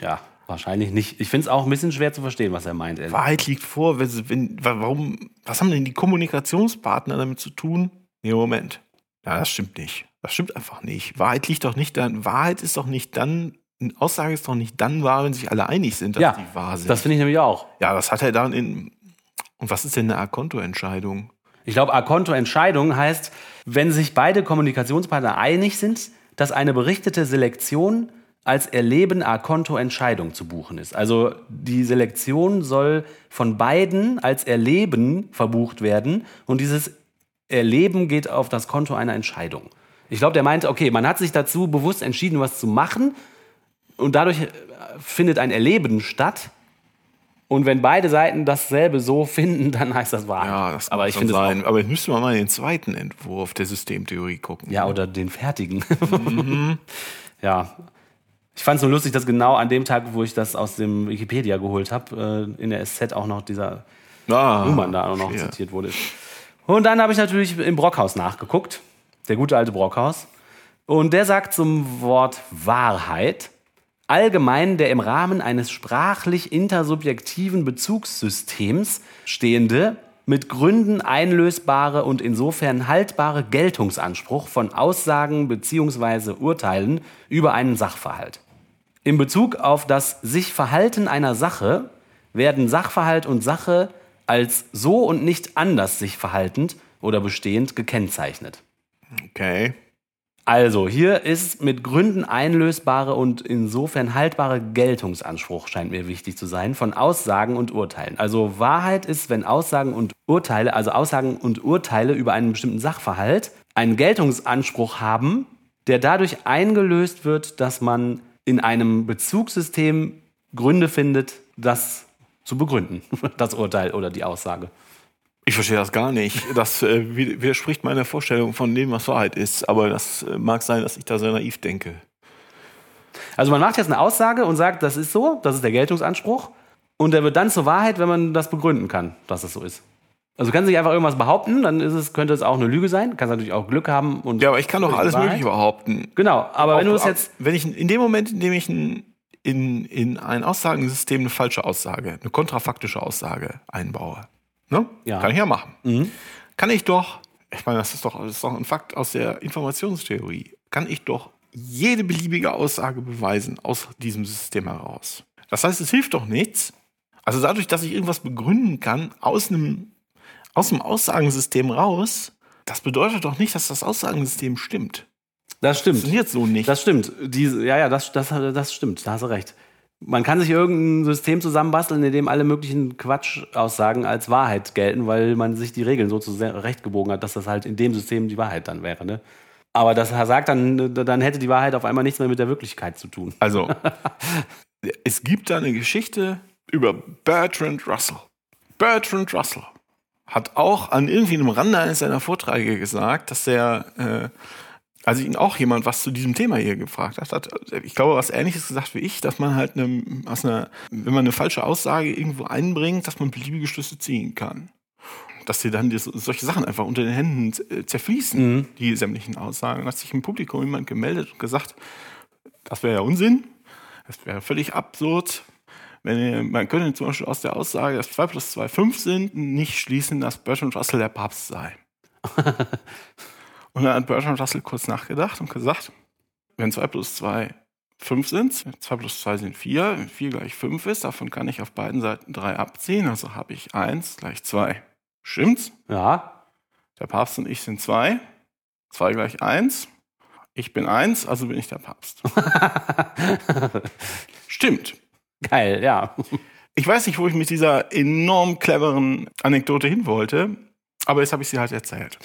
ja, wahrscheinlich nicht. Ich finde es auch ein bisschen schwer zu verstehen, was er meint. ehrlich. Wahrheit liegt vor, wenn, wenn, wa- warum, was haben denn die Kommunikationspartner damit zu tun? Nee, Moment. Ja, das stimmt nicht. Das stimmt einfach nicht. Wahrheit liegt doch nicht dann, Wahrheit ist doch nicht dann, Aussage ist doch nicht dann wahr, wenn sich alle einig sind, dass Ja, die wahr sind. das finde ich nämlich auch. Ja, das hat er dann in. Und was ist denn eine A-Konto-Entscheidung? Ich glaube, A-Konto-Entscheidung heißt, wenn sich beide Kommunikationspartner einig sind, dass eine berichtete Selektion als Erleben A-Konto-Entscheidung zu buchen ist. Also die Selektion soll von beiden als Erleben verbucht werden und dieses Erleben geht auf das Konto einer Entscheidung. Ich glaube, der meinte, okay, man hat sich dazu bewusst entschieden, was zu machen und dadurch äh, findet ein Erleben statt. Und wenn beide Seiten dasselbe so finden, dann heißt das Wahrheit. Ja, das aber ich finde es auch sein. Aber jetzt müssten wir mal in den zweiten Entwurf der Systemtheorie gucken. Ja, oder den fertigen. [LAUGHS] ja. Ich fand es so lustig, dass genau an dem Tag, wo ich das aus dem Wikipedia geholt habe, äh, in der SZ auch noch dieser ah, Nummern da auch noch ja. zitiert wurde. Und dann habe ich natürlich im Brockhaus nachgeguckt. Der gute alte Brockhaus. Und der sagt zum Wort Wahrheit allgemein der im Rahmen eines sprachlich intersubjektiven Bezugssystems stehende, mit Gründen einlösbare und insofern haltbare Geltungsanspruch von Aussagen bzw. Urteilen über einen Sachverhalt. In Bezug auf das sich Verhalten einer Sache werden Sachverhalt und Sache als so und nicht anders sich verhaltend oder bestehend gekennzeichnet. Okay. Also, hier ist mit Gründen einlösbare und insofern haltbare Geltungsanspruch, scheint mir wichtig zu sein, von Aussagen und Urteilen. Also, Wahrheit ist, wenn Aussagen und Urteile, also Aussagen und Urteile über einen bestimmten Sachverhalt, einen Geltungsanspruch haben, der dadurch eingelöst wird, dass man in einem Bezugssystem Gründe findet, das zu begründen, [LAUGHS] das Urteil oder die Aussage. Ich verstehe das gar nicht. Das äh, widerspricht meiner Vorstellung von dem, was Wahrheit ist. Aber das äh, mag sein, dass ich da sehr naiv denke. Also man macht jetzt eine Aussage und sagt, das ist so, das ist der Geltungsanspruch. Und der wird dann zur Wahrheit, wenn man das begründen kann, dass es so ist. Also du kannst nicht einfach irgendwas behaupten, dann ist es, könnte es auch eine Lüge sein. Du kannst natürlich auch Glück haben und. Ja, aber ich kann doch alles Wahrheit. Mögliche behaupten. Genau, aber Auch- wenn du es jetzt. Wenn ich in dem Moment, in dem ich ein, in, in ein Aussagensystem eine falsche Aussage, eine kontrafaktische Aussage einbaue, ne? Ja. kann ich ja machen. Kann ich doch, ich meine, das ist doch, das ist doch ein Fakt aus der Informationstheorie, kann ich doch jede beliebige Aussage beweisen aus diesem System heraus. Das heißt, es hilft doch nichts. Also dadurch, dass ich irgendwas begründen kann aus einem, aus dem Aussagensystem raus, das bedeutet doch nicht, dass das Aussagensystem stimmt. Das stimmt. Funktioniert so nicht. Das stimmt. Diese, ja, ja, das, das, das stimmt. Da hast du recht. Man kann sich irgendein System zusammenbasteln, in dem alle möglichen Quatschaussagen als Wahrheit gelten, weil man sich die Regeln so zurechtgebogen hat, dass das halt in dem System die Wahrheit dann wäre. Ne? Aber das sagt dann, dann hätte die Wahrheit auf einmal nichts mehr mit der Wirklichkeit zu tun. Also, [LAUGHS] es gibt da eine Geschichte über Bertrand Russell. Bertrand Russell hat auch an irgendwie einem Rande eines seiner Vorträge gesagt, dass er, äh, also ihn auch jemand was zu diesem Thema hier gefragt hat, hat ich glaube, was Ähnliches gesagt wie ich, dass man halt eine, aus einer, wenn man eine falsche Aussage irgendwo einbringt, dass man beliebige Schlüsse ziehen kann. Dass dir dann die, solche Sachen einfach unter den Händen äh, zerfließen, die sämtlichen Aussagen. Und hat sich im Publikum jemand gemeldet und gesagt, das wäre ja Unsinn. Das wäre völlig absurd. Wenn man könnte zum Beispiel aus der Aussage, dass 2 plus 2 5 sind, nicht schließen, dass Bertrand Russell der Papst sei. [LAUGHS] und dann hat Bertrand Russell kurz nachgedacht und gesagt, wenn 2 plus 2 5 sind, 2 plus 2 sind 4, wenn 4 gleich 5 ist, davon kann ich auf beiden Seiten 3 abziehen, also habe ich 1 gleich 2. Stimmt's? Ja, Der Papst und ich sind 2. 2 gleich 1. Ich bin 1, also bin ich der Papst. [LAUGHS] Stimmt. geil, ja. Ich weiß nicht, wo ich mit dieser enorm cleveren Anekdote hin wollte, aber jetzt habe ich sie halt erzählt.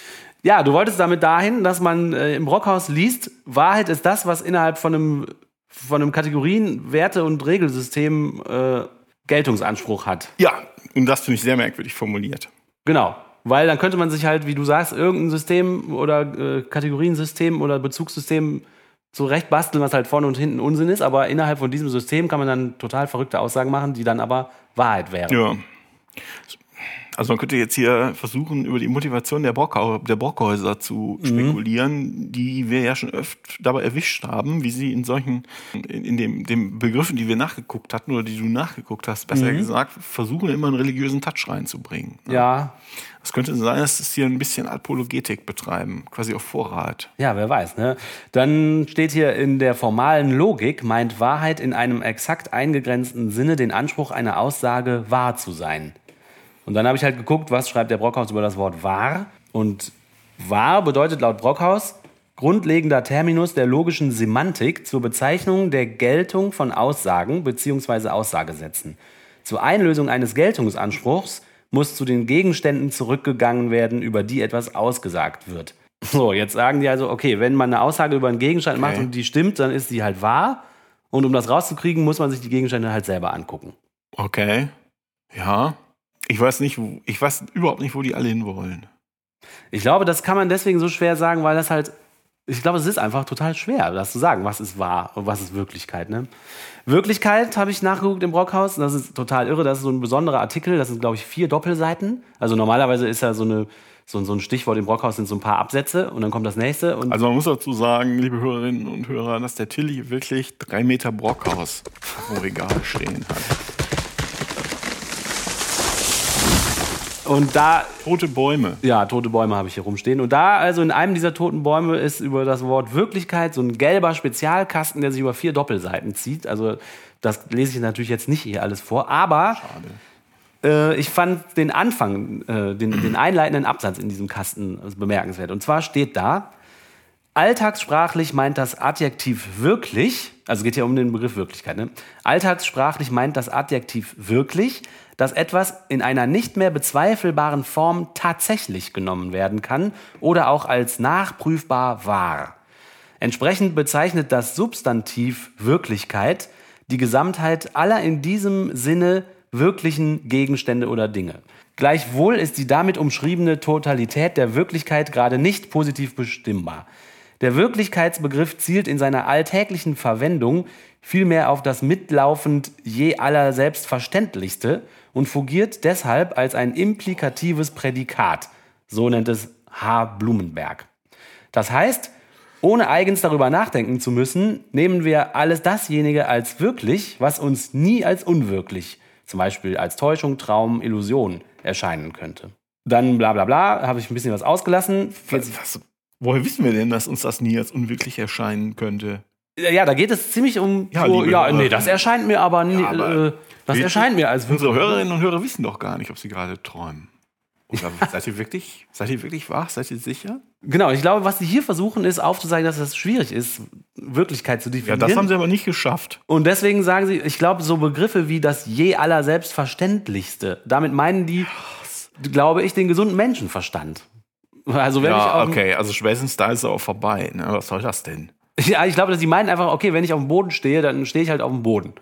Ja, du wolltest damit dahin, dass man äh, im Brockhaus liest, Wahrheit ist das, was innerhalb von einem, von einem Kategorien-, Werte- und Regelsystem äh, Geltungsanspruch hat. Ja, und das finde ich sehr merkwürdig formuliert. Genau. Weil dann könnte man sich halt, wie du sagst, irgendein System oder äh, Kategoriensystem oder Bezugssystem zurecht basteln, was halt vorne und hinten Unsinn ist, aber innerhalb von diesem System kann man dann total verrückte Aussagen machen, die dann aber Wahrheit wären. Ja. Also man könnte jetzt hier versuchen, über die Motivation der, Brockhau der Brockhäuser zu spekulieren, die wir ja schon öfter dabei erwischt haben, wie sie in solchen, in, in dem, dem Begriffen, die wir nachgeguckt hatten oder die du nachgeguckt hast, besser gesagt, versuchen immer einen religiösen Touch reinzubringen. Ja, Es könnte sein, dass es hier ein bisschen Apologetik betreiben, quasi auf Vorrat. Ja, wer weiß. Ne? Dann steht hier in der formalen Logik, meint Wahrheit in einem exakt eingegrenzten Sinne den Anspruch, eine Aussage wahr zu sein. Und dann habe ich halt geguckt, was schreibt der Brockhaus über das Wort wahr. Und wahr bedeutet laut Brockhaus grundlegender Terminus der logischen Semantik zur Bezeichnung der Geltung von Aussagen bzw. Aussagesätzen. Zur Einlösung eines Geltungsanspruchs muss zu den Gegenständen zurückgegangen werden, über die etwas ausgesagt wird. So, jetzt sagen die also, okay, wenn man eine Aussage über einen Gegenstand macht und die stimmt, dann ist die halt wahr. Und um das rauszukriegen, muss man sich die Gegenstände halt selber angucken. Okay. Ja. Ich weiß nicht, ich weiß überhaupt nicht, wo die alle hinwollen. Ich glaube, das kann man deswegen so schwer sagen, weil das halt, ich glaube, es ist einfach total schwer, das zu sagen, was ist wahr und was ist Wirklichkeit. Ne? Wirklichkeit habe ich nachgeguckt im Brockhaus, das ist total irre, das ist so ein besonderer Artikel, das sind, glaube ich, vier Doppelseiten. Also normalerweise ist ja so, eine, so, so ein Stichwort im Brockhaus sind so ein paar Absätze und dann kommt das nächste. Also man muss dazu sagen, liebe Hörerinnen und Hörer, dass der Tilly wirklich drei Meter Brockhaus dem Regal stehen hat. Und da Tote Bäume. Ja, tote Bäume habe ich hier rumstehen. Und da, also in einem dieser toten Bäume ist über das Wort Wirklichkeit so ein gelber Spezialkasten, der sich über vier Doppelseiten zieht. Also das lese ich natürlich jetzt nicht hier alles vor, aber äh, ich fand den Anfang, äh, den, den einleitenden Absatz in diesem Kasten bemerkenswert. Und zwar steht da, Alltagssprachlich meint das Adjektiv wirklich, also geht ja um den Begriff Wirklichkeit, ne? Alltagssprachlich meint das Adjektiv wirklich, dass etwas in einer nicht mehr bezweifelbaren Form tatsächlich genommen werden kann oder auch als nachprüfbar wahr. Entsprechend bezeichnet das Substantiv Wirklichkeit die Gesamtheit aller in diesem Sinne wirklichen Gegenstände oder Dinge. Gleichwohl ist die damit umschriebene Totalität der Wirklichkeit gerade nicht positiv bestimmbar. Der Wirklichkeitsbegriff zielt in seiner alltäglichen Verwendung vielmehr auf das mitlaufend je aller Selbstverständlichste und fungiert deshalb als ein implikatives Prädikat. So nennt es H. Blumenberg. Das heißt, ohne eigens darüber nachdenken zu müssen, nehmen wir alles dasjenige als wirklich, was uns nie als unwirklich, zum Beispiel als Täuschung, Traum, Illusion erscheinen könnte. Dann bla bla bla, habe ich ein bisschen was ausgelassen. Was, was, woher wissen wir denn, dass uns das nie als unwirklich erscheinen könnte? Ja, da geht es ziemlich um. Ja, so, ja Hörer. nee, das erscheint mir aber, nie, aber äh, das erscheint mir als Unsere. Hörerinnen und Hörer wissen doch gar nicht, ob sie gerade träumen. Oder [LAUGHS] seid ihr wirklich, seid ihr wirklich wach? Seid ihr sicher? Genau, ich glaube, was sie hier versuchen, ist aufzuzeigen, dass es schwierig ist, Wirklichkeit zu Ja, definieren. das haben sie aber nicht geschafft. Und deswegen sagen sie, ich glaube, so Begriffe wie das je aller Selbstverständlichste, damit meinen die, glaube ich, den gesunden Menschenverstand. Also wenn ich Ja, auf, okay, also spätestens da ist es auch vorbei. Ne? Was soll das denn? Ja, ich glaube, dass sie meinen einfach, okay, wenn ich auf dem Boden stehe, dann stehe ich halt auf dem Boden.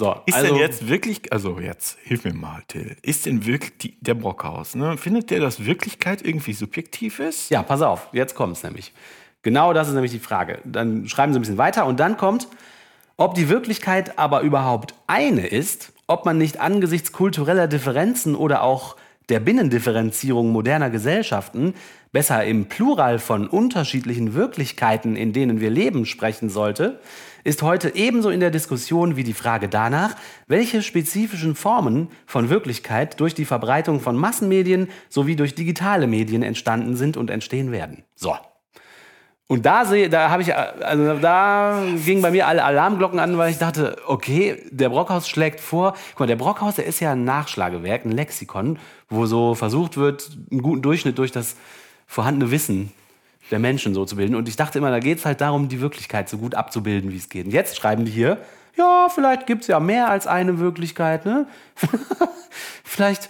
So, Ist also, denn jetzt wirklich, also jetzt, hilf mir mal, Till, ist denn wirklich die, der Brockhaus, ne? findet der, dass Wirklichkeit irgendwie subjektiv ist? Ja, pass auf, jetzt kommt es nämlich. Genau das ist nämlich die Frage. Dann schreiben Sie ein bisschen weiter und dann kommt, ob die Wirklichkeit aber überhaupt eine ist, ob man nicht angesichts kultureller Differenzen oder auch der Binnendifferenzierung moderner Gesellschaften besser im Plural von unterschiedlichen Wirklichkeiten, in denen wir leben, sprechen sollte, ist heute ebenso in der Diskussion wie die Frage danach, welche spezifischen Formen von Wirklichkeit durch die Verbreitung von Massenmedien sowie durch digitale Medien entstanden sind und entstehen werden. So. Und da sehe, da habe ich, also da gingen bei mir alle Alarmglocken an, weil ich dachte, okay, der Brockhaus schlägt vor. Guck mal, der Brockhaus, der ist ja ein Nachschlagewerk, ein Lexikon, wo so versucht wird, einen guten Durchschnitt durch das vorhandene Wissen der Menschen so zu bilden. Und ich dachte immer, da geht es halt darum, die Wirklichkeit so gut abzubilden, wie es geht. Und jetzt schreiben die hier, ja, vielleicht gibt es ja mehr als eine Wirklichkeit, ne? [LAUGHS] vielleicht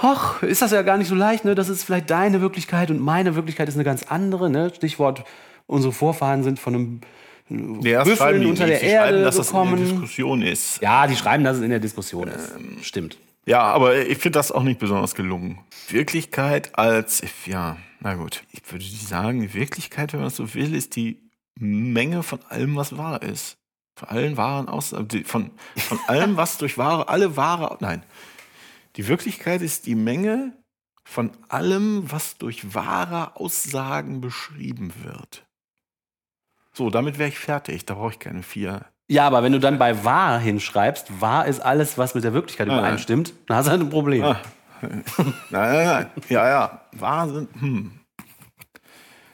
Hoch, ist das ja gar nicht so leicht, ne? Das ist vielleicht deine Wirklichkeit und meine Wirklichkeit ist eine ganz andere, ne? Stichwort, unsere Vorfahren sind von einem Ja, das Büffeln schreiben die unter nicht. der Die schreiben, Erde dass das in der gekommen. Diskussion ist. Ja, die schreiben, dass es in der Diskussion ist. Stimmt. Ja, aber ich finde das auch nicht besonders gelungen. Wirklichkeit als, ja, na gut. Ich würde sagen, Wirklichkeit, wenn man es so will, ist die Menge von allem, was wahr ist. Von allen wahren Aussagen, die- von, von allem, was durch wahre, alle wahre, nein. Die Wirklichkeit ist die Menge von allem, was durch wahre Aussagen beschrieben wird. So, damit wäre ich fertig. Da brauche ich keine vier. Ja, aber wenn du dann bei wahr hinschreibst, wahr ist alles, was mit der Wirklichkeit Ah, übereinstimmt, dann hast du halt ein Problem. Ah. [LAUGHS] Nein, nein, nein. Ja, ja. Wahnsinn. Hm.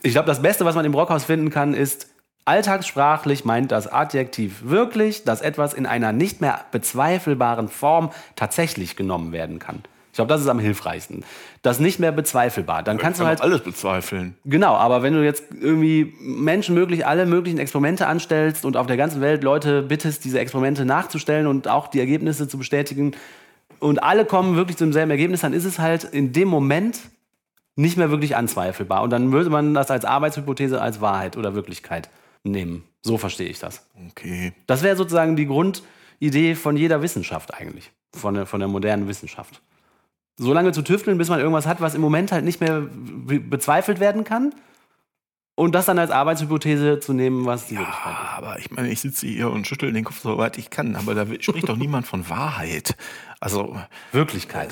Ich glaube, das Beste, was man im Brockhaus finden kann, ist, alltagssprachlich meint das Adjektiv wirklich, dass etwas in einer nicht mehr bezweifelbaren Form tatsächlich genommen werden kann. Ich glaube, das ist am hilfreichsten. Das nicht mehr bezweifelbar. Dann kannst du Kann halt man alles bezweifeln. Genau, aber wenn du jetzt irgendwie Menschen möglich alle möglichen Experimente anstellst und auf der ganzen Welt Leute bittest, diese Experimente nachzustellen und auch die Ergebnisse zu bestätigen und alle kommen wirklich zum selben Ergebnis, dann ist es halt in dem Moment nicht mehr wirklich anzweifelbar. Und dann würde man das als Arbeitshypothese als Wahrheit oder Wirklichkeit nehmen. So verstehe ich das. Okay. Das wäre sozusagen die Grundidee von jeder Wissenschaft eigentlich, von der, von der modernen Wissenschaft. So lange zu tüfteln, bis man irgendwas hat, was im Moment halt nicht mehr be- bezweifelt werden kann. Und das dann als Arbeitshypothese zu nehmen, was die ist. Ah, aber ich meine, ich sitze hier und schüttel den Kopf so weit ich kann, aber da spricht doch niemand von Wahrheit. Also, Wirklichkeit.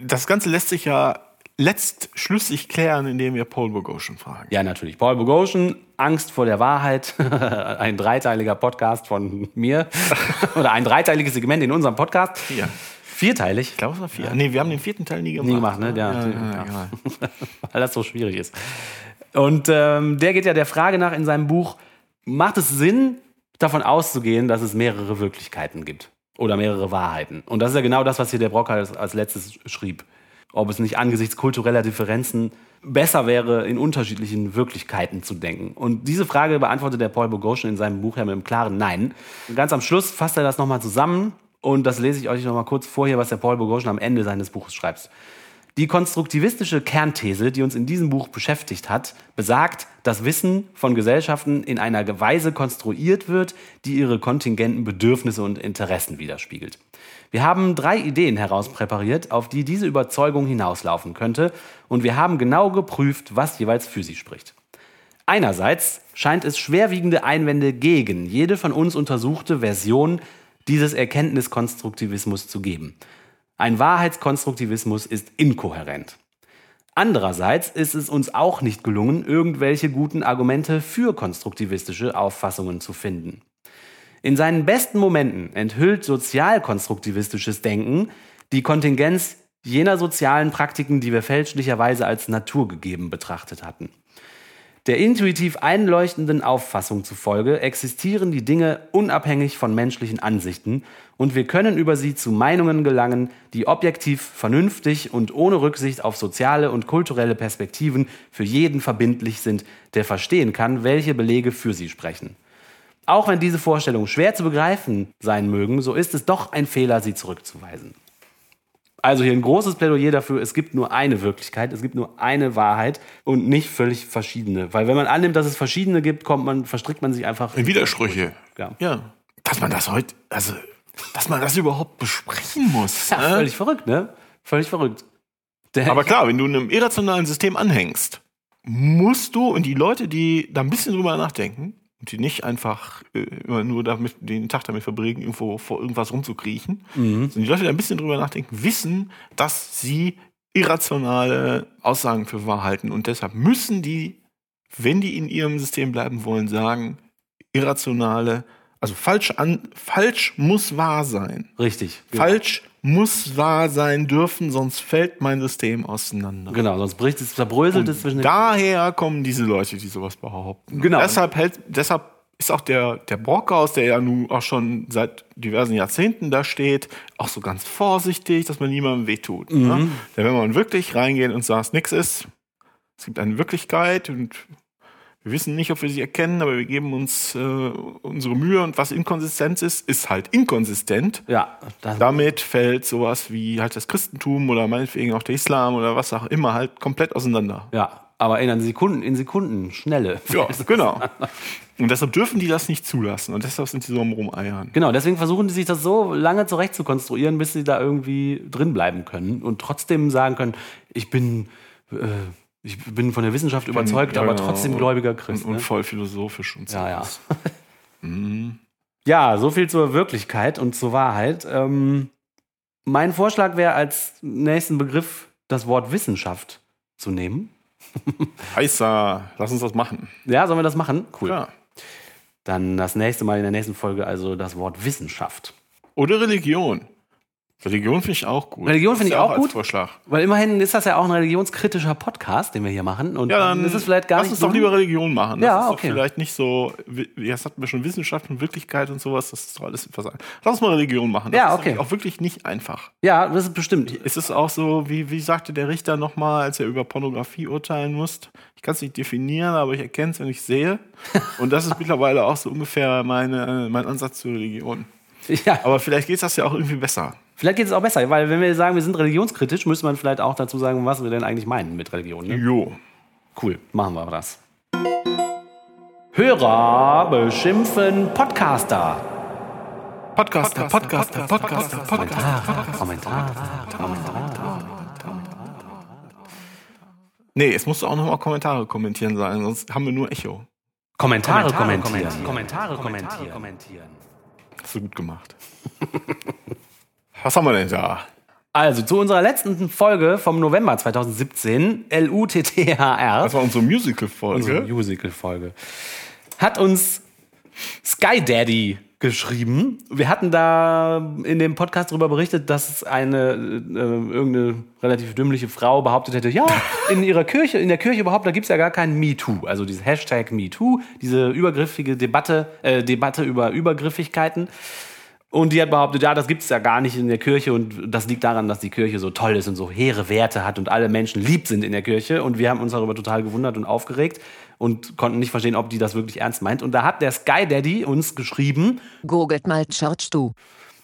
das Ganze lässt sich ja letztschlüssig klären, indem wir Paul Boghossian fragen. Ja, natürlich. Paul Boghossian, Angst vor der Wahrheit. [LAUGHS] ein dreiteiliger Podcast von mir. [LAUGHS] Oder ein dreiteiliges Segment in unserem Podcast. Vier. Vierteilig. Ich glaube, es war vier. Nee, wir haben den vierten Teil nie gemacht. Nie gemacht, ne? Ja, Ja, ja, ja, ja. [LAUGHS] weil das so schwierig ist. Und ähm, der geht ja der Frage nach in seinem Buch, macht es Sinn, davon auszugehen, dass es mehrere Wirklichkeiten gibt oder mehrere Wahrheiten? Und das ist ja genau das, was hier der Brocker als, als letztes schrieb. Ob es nicht angesichts kultureller Differenzen besser wäre, in unterschiedlichen Wirklichkeiten zu denken. Und diese Frage beantwortet der Paul Boghossian in seinem Buch ja mit einem klaren Nein. Ganz am Schluss fasst er das nochmal zusammen und das lese ich euch nochmal kurz vor hier, was der Paul Boghossian am Ende seines Buches schreibt. Die konstruktivistische Kernthese, die uns in diesem Buch beschäftigt hat, besagt, dass Wissen von Gesellschaften in einer Weise konstruiert wird, die ihre kontingenten Bedürfnisse und Interessen widerspiegelt. Wir haben drei Ideen herauspräpariert, auf die diese Überzeugung hinauslaufen könnte, und wir haben genau geprüft, was jeweils für sie spricht. Einerseits scheint es schwerwiegende Einwände gegen jede von uns untersuchte Version dieses Erkenntniskonstruktivismus zu geben. Ein Wahrheitskonstruktivismus ist inkohärent. Andererseits ist es uns auch nicht gelungen, irgendwelche guten Argumente für konstruktivistische Auffassungen zu finden. In seinen besten Momenten enthüllt sozialkonstruktivistisches Denken die Kontingenz jener sozialen Praktiken, die wir fälschlicherweise als naturgegeben betrachtet hatten. Der intuitiv einleuchtenden Auffassung zufolge existieren die Dinge unabhängig von menschlichen Ansichten und wir können über sie zu Meinungen gelangen, die objektiv, vernünftig und ohne Rücksicht auf soziale und kulturelle Perspektiven für jeden verbindlich sind, der verstehen kann, welche Belege für sie sprechen. Auch wenn diese Vorstellungen schwer zu begreifen sein mögen, so ist es doch ein Fehler, sie zurückzuweisen. Also hier ein großes Plädoyer dafür, es gibt nur eine Wirklichkeit, es gibt nur eine Wahrheit und nicht völlig verschiedene. Weil wenn man annimmt, dass es verschiedene gibt, kommt man, verstrickt man sich einfach In Widersprüche. Ja. Ja. Dass man das heute, also, dass man das überhaupt besprechen muss. Ja, ne? völlig verrückt, ne? Völlig verrückt. Der, Aber klar, wenn du einem irrationalen System anhängst, musst du, und die Leute, die da ein bisschen drüber nachdenken, und die nicht einfach äh, immer nur damit, den Tag damit verbringen, irgendwo vor irgendwas rumzukriechen, sondern die Leute, die ein bisschen drüber nachdenken, wissen, dass sie irrationale Aussagen für wahr halten. Und deshalb müssen die, wenn die in ihrem System bleiben wollen, sagen, irrationale, also falsch an, falsch muss wahr sein. richtig. Falsch muss wahr sein dürfen, sonst fällt mein System auseinander. Genau, sonst bricht es, zerbröselt es zwischen den. Daher kommen diese Leute, die sowas behaupten. Genau. Deshalb, hält, deshalb ist auch der, der Brockhaus, der ja nun auch schon seit diversen Jahrzehnten da steht, auch so ganz vorsichtig, dass man niemandem wehtut. Mhm. Ne? Denn wenn man wirklich reingeht und sagt, nichts ist, es gibt eine Wirklichkeit und wir wissen nicht, ob wir sie erkennen, aber wir geben uns äh, unsere Mühe und was Inkonsistenz ist, ist halt inkonsistent. Ja, Damit fällt sowas wie halt das Christentum oder meinetwegen auch der Islam oder was auch immer halt komplett auseinander. ja, aber in Sekunden, in Sekunden, schnelle. Ja, [LAUGHS] genau. Und deshalb dürfen die das nicht zulassen und deshalb sind die so am Rumeiern. Genau, deswegen versuchen die sich das so lange zurecht zu konstruieren, bis sie da irgendwie drin bleiben können und trotzdem sagen können, ich bin, äh, ich bin von der Wissenschaft überzeugt, Ja, aber genau. trotzdem gläubiger Christ. Und, und ne? voll philosophisch und so. Ja, ja. [LAUGHS] Mhm. Ja, so viel zur Wirklichkeit und zur Wahrheit. Ähm, mein Vorschlag wäre als nächsten Begriff das Wort Wissenschaft zu nehmen. [LAUGHS] Heißer, lass uns das machen. Ja, sollen wir das machen? Cool. Ja. Dann das nächste Mal in der nächsten Folge also das Wort Wissenschaft. Oder Religion. Religion finde ich auch gut. Religion finde Ist ich auch als gut. Vorschlag. Weil immerhin ist das ja auch ein religionskritischer Podcast, den wir hier machen. Und Ja, dann ist es vielleicht gar lass nicht uns so- doch lieber Religion machen. Das Ja, ist okay. vielleicht nicht so, das hatten wir schon Wissenschaft und Wirklichkeit und sowas, das ist doch alles etwas. Lass uns mal Religion machen. Das Ja, ist okay. nämlich auch wirklich nicht einfach. Ja, das ist bestimmt. Es ist auch so, wie, wie sagte der Richter nochmal, als er über Pornografie urteilen musste, ich kann es nicht definieren, aber ich erkenne es, wenn ich sehe. Und das ist [LAUGHS] mittlerweile auch so ungefähr meine, mein Ansatz zur Religion. Ja, Aber vielleicht geht das ja auch irgendwie besser. Vielleicht geht es auch besser, weil wenn wir sagen, wir sind religionskritisch, müsste man vielleicht auch dazu sagen, was wir denn eigentlich meinen mit Religion. Ne? Jo. Cool, machen wir das. Hörer beschimpfen Podcaster. Podcaster, Podcaster, Podcaster, Podcaster. Kommentare, Kommentare, Kommentare. Nee, es musst du auch nochmal Kommentare kommentieren sagen, sonst haben wir nur Echo. Kommentare, kommentieren. Kommentare, kommentieren. kommentieren. Hast du gut gemacht. [LAUGHS] Was haben wir denn da? Also zu unserer letzten Folge vom November 2017, LUTTHR. Das war unsere unsere Musical-Folge. Musical-Folge. Hat uns Sky Daddy geschrieben. Wir hatten da in dem Podcast darüber berichtet, dass eine äh, irgendeine relativ dümmliche Frau behauptet hätte, ja, [LAUGHS] in ihrer Kirche, in der Kirche überhaupt, da gibt's ja gar kein MeToo. Also dieses Hashtag MeToo, diese übergriffige Debatte, äh, Debatte über Übergriffigkeiten. Und die hat behauptet, ja, das gibt's ja gar nicht in der Kirche und das liegt daran, dass die Kirche so toll ist und so hehre Werte hat und alle Menschen lieb sind in der Kirche. Und wir haben uns darüber total gewundert und aufgeregt und konnten nicht verstehen, ob die das wirklich ernst meint. Und da hat der Sky Daddy uns geschrieben, Googelt mal Church du.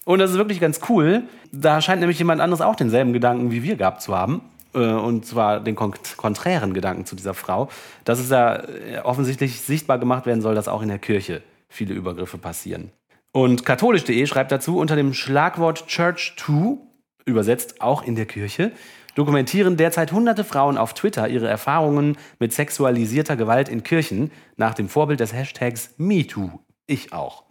und das ist wirklich ganz cool. Da scheint nämlich jemand anderes auch denselben Gedanken wie wir gehabt zu haben. Äh, Und zwar den kon konträren Gedanken zu dieser Frau, dass es ja äh, offensichtlich sichtbar gemacht werden soll, dass auch in der Kirche viele Übergriffe passieren. Und katholisch.de schreibt dazu unter dem Schlagwort Church 2, übersetzt auch in der Kirche, dokumentieren derzeit hunderte Frauen auf Twitter ihre Erfahrungen mit sexualisierter Gewalt in Kirchen nach dem Vorbild des Hashtags MeToo. Ich auch.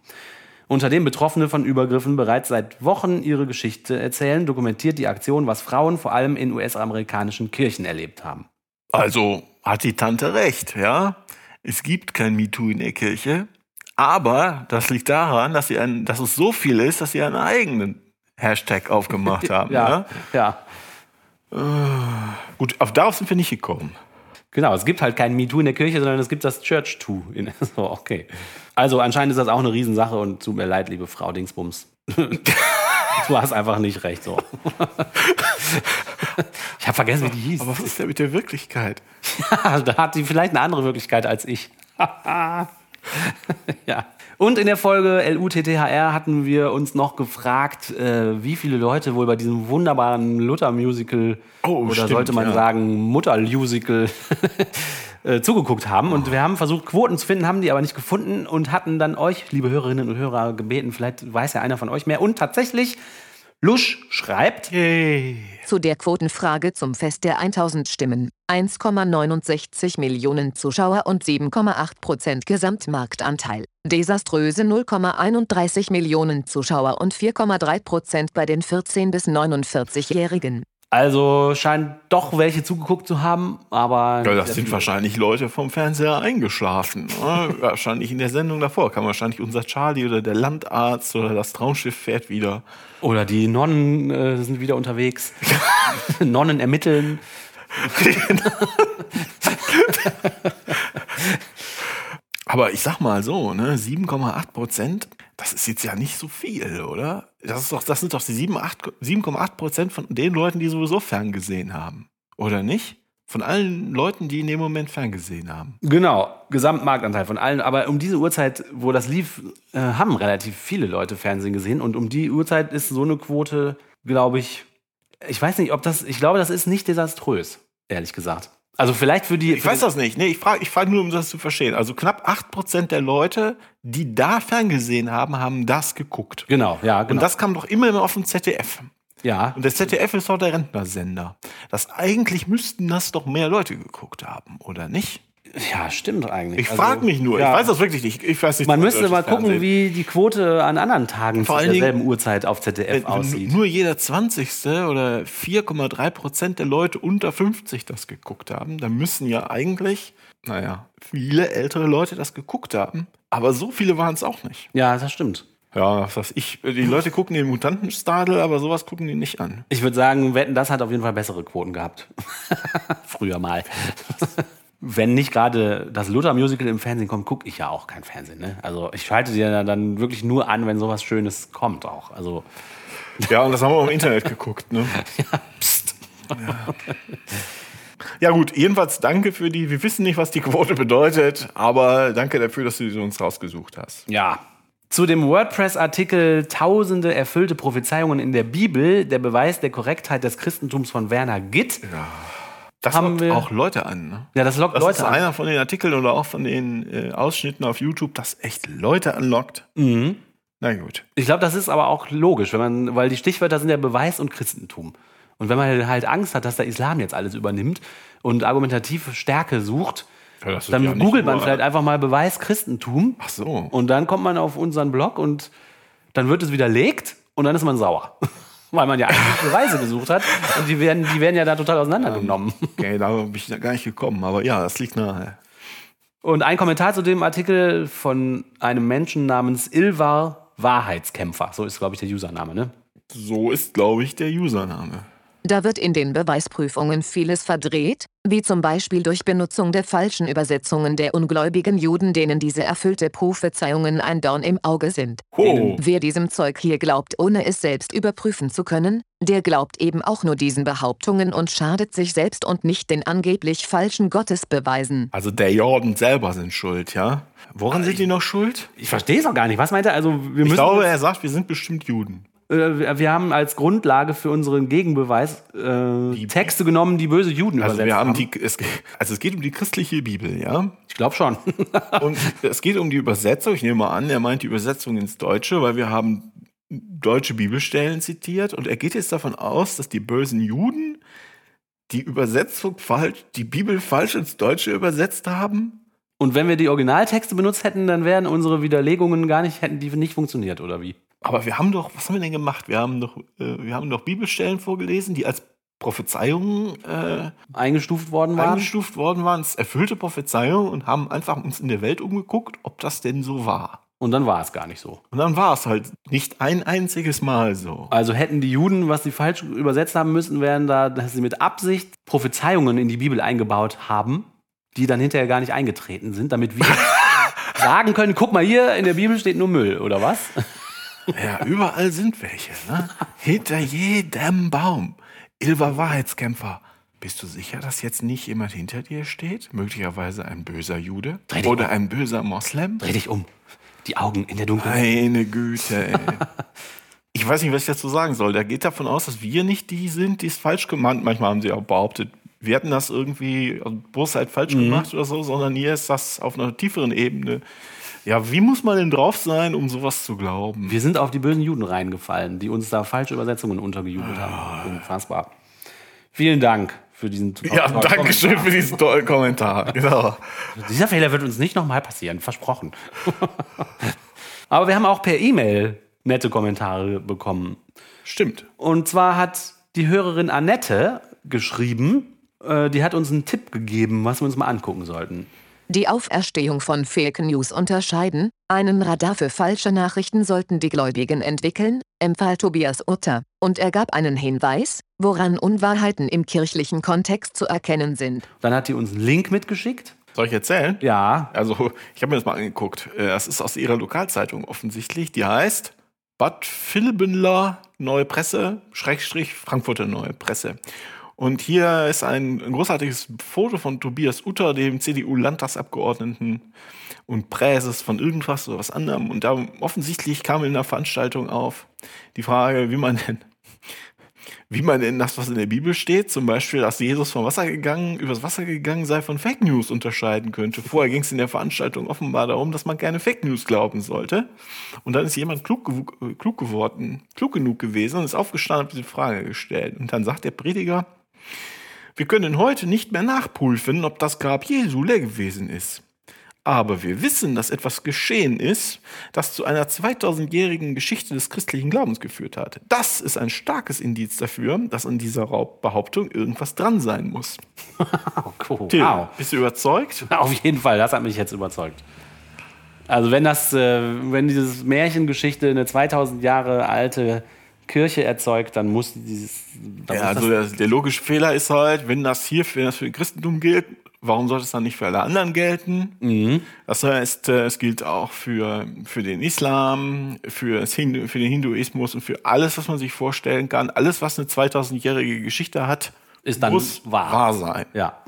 Unter dem Betroffene von Übergriffen bereits seit Wochen ihre Geschichte erzählen, dokumentiert die Aktion, was Frauen vor allem in US-amerikanischen Kirchen erlebt haben. Also hat die Tante recht, ja. Es gibt kein MeToo in der Kirche. Aber das liegt daran, dass, sie ein, dass es so viel ist, dass sie einen eigenen Hashtag aufgemacht haben. ja. ja. Gut, auf darauf sind wir nicht gekommen. Genau, es gibt halt kein MeToo in der Kirche, sondern es gibt das Church Too. [LAUGHS] So, okay. Also anscheinend ist das auch eine Riesensache und tut mir leid, liebe Frau Dingsbums. [LAUGHS] du hast einfach nicht recht so. [LAUGHS] ich habe vergessen, wie die hieß. Aber was ist denn mit der Wirklichkeit? da hat sie vielleicht eine andere Wirklichkeit als ich. [LAUGHS] ja. Und in der Folge LUTTHR hatten wir uns noch gefragt, äh, wie viele Leute wohl bei diesem wunderbaren Luther-Musical Oh, oder stimmt, sollte man ja. sagen Mutter-Musical [LAUGHS] äh, zugeguckt haben. Und wir haben versucht, Quoten zu finden, haben die aber nicht gefunden und hatten dann euch, liebe Hörerinnen und Hörer, gebeten, vielleicht weiß ja einer von euch mehr. Und tatsächlich, Lusch schreibt, Zu der Quotenfrage zum Fest der 1000 Stimmen. 1,69 Millionen Zuschauer und 7,8 Prozent Gesamtmarktanteil. Desaströse 0,31 Millionen Zuschauer und 4,3 Prozent bei den 14- bis 49-Jährigen. Also scheint doch welche zugeguckt zu haben, aber. Ja, das sind wahrscheinlich Leute vom Fernseher eingeschlafen. ne? [LAUGHS] wahrscheinlich in der Sendung davor kam wahrscheinlich unser Charlie oder der Landarzt oder das Traumschiff fährt wieder. Oder die Nonnen äh, sind wieder unterwegs. [LAUGHS] Nonnen ermitteln. [LAUGHS] Aber ich sag mal so, ne, 7,8 Prozent, das ist jetzt ja nicht so viel, oder? Das, ist doch, das sind doch die 7, 8 7,8 Prozent von den Leuten, die sowieso ferngesehen haben. Oder nicht? Von allen Leuten, die in dem Moment ferngesehen haben. Genau, Gesamtmarktanteil von allen. Aber um diese Uhrzeit, wo das lief, äh, haben relativ viele Leute Fernsehen gesehen. Und um die Uhrzeit ist so eine Quote, glaube ich, ich weiß nicht, ob das, ich glaube, das ist nicht desaströs, ehrlich gesagt. Also vielleicht für die. Ich weiß das nicht. Nee, ich frage ich frag nur, um das zu verstehen. Also knapp 8 Prozent der Leute, die da ferngesehen haben, haben das geguckt. Genau, ja, genau. Und das kam doch immer auf dem ZDF. ja, Und der ZDF ist doch der Rentnersender. Das eigentlich müssten das doch mehr Leute geguckt haben, oder nicht? Ja, stimmt eigentlich. Ich Also, frage mich nur. ja. Ich weiß das wirklich nicht. Ich weiß nicht. Man müsste mal gucken, Fernsehen. wie die Quote an anderen Tagen Vor zu allen Dingen- derselben Uhrzeit auf ZDF Wenn aussieht. nur jeder 20. oder 4,3 Prozent der Leute unter 50 das geguckt haben, dann müssen ja eigentlich, naja, viele ältere Leute das geguckt haben. Aber so viele waren es auch nicht. Ja, das stimmt. Ja, was weiß ich. Die Leute gucken den Mutantenstadel, aber sowas gucken die nicht an. Ich würde sagen, Wetten, das hat auf jeden Fall bessere Quoten gehabt. [LAUGHS] Früher mal. Wenn nicht gerade das Luther-Musical im Fernsehen kommt, gucke ich ja auch kein Fernsehen. Ne? Also ich schalte dir ja dann wirklich nur an, wenn sowas Schönes kommt auch. Also Ja, und das haben wir auch im Internet geguckt, ne? [LAUGHS] Ja gut, jedenfalls danke für die, wir wissen nicht, was die Quote bedeutet, aber danke dafür, dass du sie uns rausgesucht hast. ja. Zu dem WordPress-Artikel Tausende erfüllte Prophezeiungen in der Bibel, der Beweis der Korrektheit des Christentums von Werner Gitt. Das Haben lockt wir- auch Leute an, ne? Ja, das lockt Das Leute ist an. einer von den Artikeln oder auch von den äh, Ausschnitten auf YouTube, das echt Leute anlockt. Mhm. Na gut. Ich glaube, das ist aber auch logisch, wenn man, weil die Stichwörter sind ja Beweis und Christentum. Und wenn man halt Angst hat, dass der Islam jetzt alles übernimmt und argumentative Stärke sucht, Ja, das ist dann ja googelt man vielleicht einfach mal Beweis Christentum. Ach so. Und dann kommt man auf unseren Blog und dann wird es widerlegt und dann ist man sauer. Weil man ja eigentlich Beweise gesucht hat und die werden, die werden ja da total auseinandergenommen. Okay, da bin ich gar nicht gekommen, aber ja, das liegt nahe. Und ein Kommentar zu dem Artikel von einem Menschen namens Ilvar Wahrheitskämpfer. So ist, glaube ich, der Username, ne? So ist, glaube ich, der Username. Da wird in den Beweisprüfungen vieles verdreht, wie zum Beispiel durch Benutzung der falschen Übersetzungen der ungläubigen Juden, denen diese erfüllte Prophezeiungen ein Dorn im Auge sind. Oh. Wer diesem Zeug hier glaubt, ohne es selbst überprüfen zu können, der glaubt eben auch nur diesen Behauptungen und schadet sich selbst und nicht den angeblich falschen Gottesbeweisen. Also der Jordan selber sind schuld, ja? Woran sind die noch schuld? Ich verstehe es auch gar nicht. Was meint er? Also, wir Ich müssen. glaube, er sagt, wir sind bestimmt Juden. Äh, wir haben als Grundlage für unseren Gegenbeweis äh, Texte genommen, die böse Juden Also übersetzt wir haben haben. die, es, also es geht um die christliche Bibel, ja? ich glaube schon. [LAUGHS] Und es geht um die Übersetzung. Ich nehme mal an, er meint die Übersetzung ins Deutsche, weil wir haben deutsche Bibelstellen zitiert und er geht jetzt davon aus, dass die bösen Juden die Übersetzung falsch, die Bibel falsch ins Deutsche übersetzt haben. Und wenn wir die Originaltexte benutzt hätten, dann wären unsere Widerlegungen gar nicht, hätten die nicht funktioniert, oder wie? Aber wir haben doch, was haben wir denn gemacht? Wir haben doch, äh, wir haben doch Bibelstellen vorgelesen, die als Prophezeiungen äh, Eingestuft worden waren. eingestuft worden waren, als erfüllte Prophezeiungen und haben einfach uns in der Welt umgeguckt, ob das denn so war. Und dann war es gar nicht so. Und dann war es halt nicht ein einziges Mal so. Also hätten die Juden, was sie falsch übersetzt haben müssen, wären da, dass sie mit Absicht Prophezeiungen in die Bibel eingebaut haben, die dann hinterher gar nicht eingetreten sind, damit wir [LAUGHS] sagen können, guck mal hier, in der Bibel steht nur Müll, oder was? Ja, überall sind welche. Ne? Hinter jedem Baum. Ilva Wahrheitskämpfer. Bist du sicher, dass jetzt nicht jemand hinter dir steht? Möglicherweise ein böser Jude? Oder um. ein böser Moslem? Dreh dich um. Die Augen in der Dunkelheit. Meine Güte, ey. [LAUGHS] Ich weiß nicht, was ich dazu sagen soll. Der geht davon aus, dass wir nicht die sind, die es falsch gemacht Manchmal haben sie auch behauptet, wir hätten das irgendwie aus Bosheit falsch gemacht oder so, sondern hier ist das auf einer tieferen Ebene. Ja, wie muss man denn drauf sein, um sowas zu glauben? Wir sind auf die bösen Juden reingefallen, die uns da falsche Übersetzungen untergejubelt haben. Unfassbar. Vielen Dank für diesen Ja, tollen danke schön Kommentar. für diesen tollen Kommentar. Genau. Dieser Fehler wird uns nicht nochmal passieren, versprochen. [LAUGHS] Aber wir haben auch per E-Mail nette Kommentare bekommen. Stimmt. Und zwar hat die Hörerin Annette geschrieben, äh, die hat uns einen Tipp gegeben, was wir uns mal angucken sollten. Die Auferstehung von Fake News unterscheiden, einen Radar für falsche Nachrichten sollten die Gläubigen entwickeln, empfahl Tobias Utter, und er gab einen Hinweis, woran Unwahrheiten im kirchlichen Kontext zu erkennen sind. Dann hat die uns einen Link mitgeschickt. Soll ich erzählen? Ja, Also, ich habe mir das mal angeguckt. Äh, Das ist aus ihrer Lokalzeitung offensichtlich. Die heißt Bad Vilbenler Neue Presse, Schrägstrich Frankfurter Neue Presse. Und hier ist ein, großartiges Foto von Tobias Utter, dem CDU-Landtagsabgeordneten und Präses von irgendwas oder was anderem. Und da offensichtlich kam in der Veranstaltung auf die Frage, wie man denn [LAUGHS] wie man denn das, was in der Bibel steht, zum Beispiel, dass Jesus vom Wasser gegangen, übers Wasser gegangen sei, von Fake News unterscheiden könnte. Vorher ging es in der Veranstaltung offenbar darum, dass man keine Fake News glauben sollte. Und dann ist jemand klug, äh, klug geworden, klug genug gewesen und ist aufgestanden und hat diese Frage gestellt. Und dann sagt der Prediger, wir können heute nicht mehr nachprüfen, ob das Grab Jesu leer gewesen ist. Aber wir wissen, dass etwas geschehen ist, das zu einer 2000-jährigen Geschichte des christlichen Glaubens geführt hat. Das ist ein starkes Indiz dafür, dass an dieser Raub- Behauptung irgendwas dran sein muss. [LAUGHS] cool. Till, wow. bist du überzeugt? [LAUGHS] Auf jeden Fall, das hat mich jetzt überzeugt. Also wenn das, äh, wenn dieses Märchengeschichte eine 2000 Jahre alte Kirche erzeugt, dann muss dieses, dann Ja, muss also der, der logische Fehler ist halt, wenn das hier für, wenn das für Christentum gilt, warum sollte es dann nicht für alle anderen gelten? Mhm. Das heißt, äh, es gilt auch für, für den Islam, für, das Hindu, für den Hinduismus und für alles, was man sich vorstellen kann. Alles, was eine 2000-jährige Geschichte hat, Ist dann muss wahr. wahr sein. ja.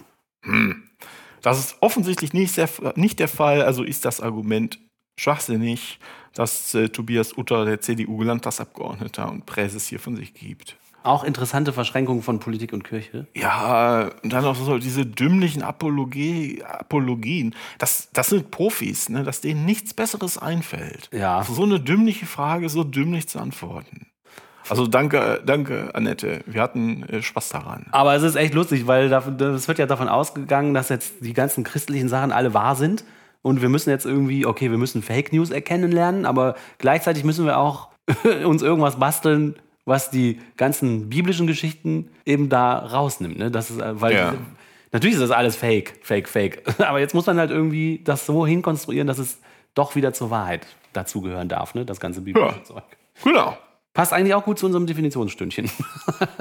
Das ist offensichtlich nicht, sehr, nicht der Fall, also ist das Argument schwachsinnig, dass äh, Tobias Utter, der CDU-Landtagsabgeordneter und Präses hier von sich gibt. Auch interessante Verschränkungen von Politik und Kirche. Ja, und dann auch so diese dümmlichen Apologie, Apologien. Das, das sind Profis, ne, dass denen nichts Besseres einfällt. Ja. Auf so eine dümmliche Frage so dümmlich zu antworten. Also danke, danke, Annette. Wir hatten äh, Spaß daran. Aber es ist echt lustig, weil das wird ja davon ausgegangen, dass jetzt die ganzen christlichen Sachen alle wahr sind. Und wir müssen jetzt irgendwie, okay, wir müssen Fake News erkennen lernen, aber gleichzeitig müssen wir auch [LAUGHS] uns irgendwas basteln, was die ganzen biblischen Geschichten eben da rausnimmt. Ne? Das ist, äh, weil Ja. natürlich ist das alles Fake, Fake, Fake. [LAUGHS] Aber jetzt muss man halt irgendwie das so hinkonstruieren, dass es doch wieder zur Wahrheit dazugehören darf, ne? das ganze biblische Ja. Zeug. Genau. Passt eigentlich auch gut zu unserem Definitionsstündchen.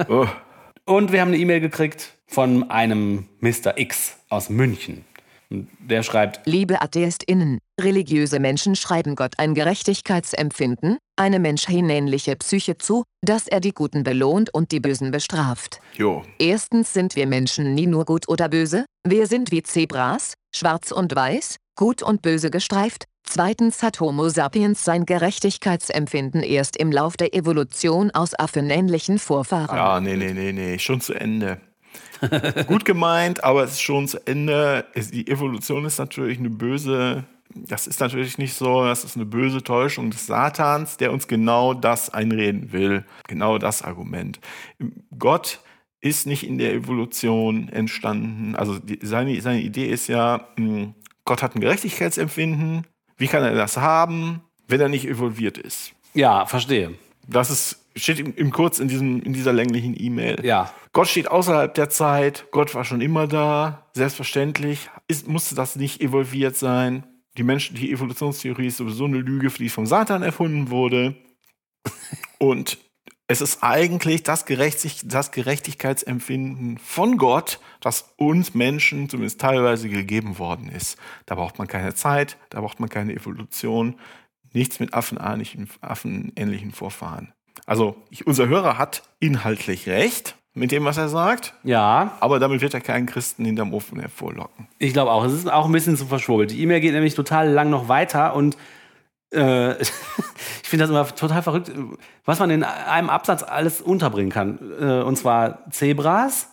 Oh. [LAUGHS] Und wir haben eine E-Mail gekriegt von einem Mr. X aus München. Und Der schreibt, Liebe AtheistInnen, religiöse Menschen schreiben Gott ein Gerechtigkeitsempfinden, eine menschenähnliche Psyche zu, dass er die Guten belohnt und die Bösen bestraft. Jo. Erstens sind wir Menschen nie nur gut oder böse, wir sind wie Zebras, schwarz und weiß, gut und böse gestreift. Zweitens hat Homo sapiens sein Gerechtigkeitsempfinden erst im Lauf der Evolution aus affenähnlichen Vorfahren. Ja, nee, nee, nee, nee, schon zu Ende. Gut gemeint, aber es ist schon zu Ende. Die Evolution ist natürlich eine böse, das ist natürlich nicht so, das ist eine böse Täuschung des Satans, der uns genau das einreden will. Genau das Argument. Gott ist nicht in der Evolution entstanden. Also seine, seine Idee ist ja, mh, Gott hat ein Gerechtigkeitsempfinden. Wie kann er das haben, wenn er nicht evolviert ist? ja, verstehe. Das ist, steht im, im Kurz in, diesem, in dieser länglichen E-Mail. Ja, Gott steht außerhalb der Zeit, Gott war schon immer da, selbstverständlich ist, musste das nicht evolviert sein. Die Menschen, die Evolutionstheorie ist sowieso eine Lüge, die vom Satan erfunden wurde. [LAUGHS] Und es ist eigentlich das, Gerechtig das Gerechtigkeitsempfinden von Gott, das uns Menschen zumindest teilweise gegeben worden ist. Da braucht man keine Zeit, da braucht man keine Evolution, nichts mit affenähnlichen, affenähnlichen Vorfahren. Also ich, unser Hörer hat inhaltlich recht mit dem, was er sagt, ja, aber damit wird er keinen Christen hinterm Ofen hervorlocken. ich glaube auch. Es ist auch ein bisschen zu verschwurbelt. Die E-Mail geht nämlich total lang noch weiter und äh, [LAUGHS] ich finde das immer total verrückt, was man in einem Absatz alles unterbringen kann. Äh, und zwar Zebras,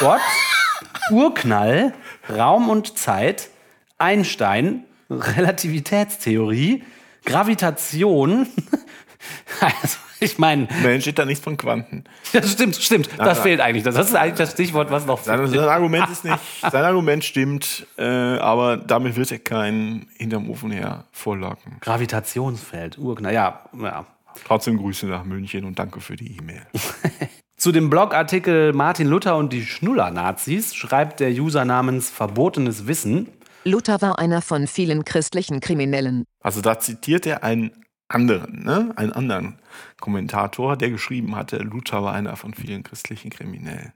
Gott, [LAUGHS] Urknall, Raum und Zeit, Einstein, Relativitätstheorie, Gravitation. [LAUGHS] Also, ich meine, Nein, steht da nichts von Quanten. [LAUGHS] das stimmt, stimmt. Das nein. fehlt eigentlich. Das ist eigentlich das Stichwort, was noch Sein, sein Argument ist [LAUGHS] nicht, sein Argument stimmt, äh, aber damit wird er keinen hinterm Ofen hervorlocken. Gravitationsfeld, Urknall, ja, ja. Trotzdem Grüße nach München und danke für die E-Mail. Zu dem Blogartikel Martin Luther und die Schnuller-Nazis schreibt der User namens Verbotenes Wissen. Luther war einer von vielen christlichen Kriminellen. Also da zitiert er einen anderen, ne? einen anderen Kommentator, der geschrieben hatte, Luther war einer von vielen christlichen Kriminellen.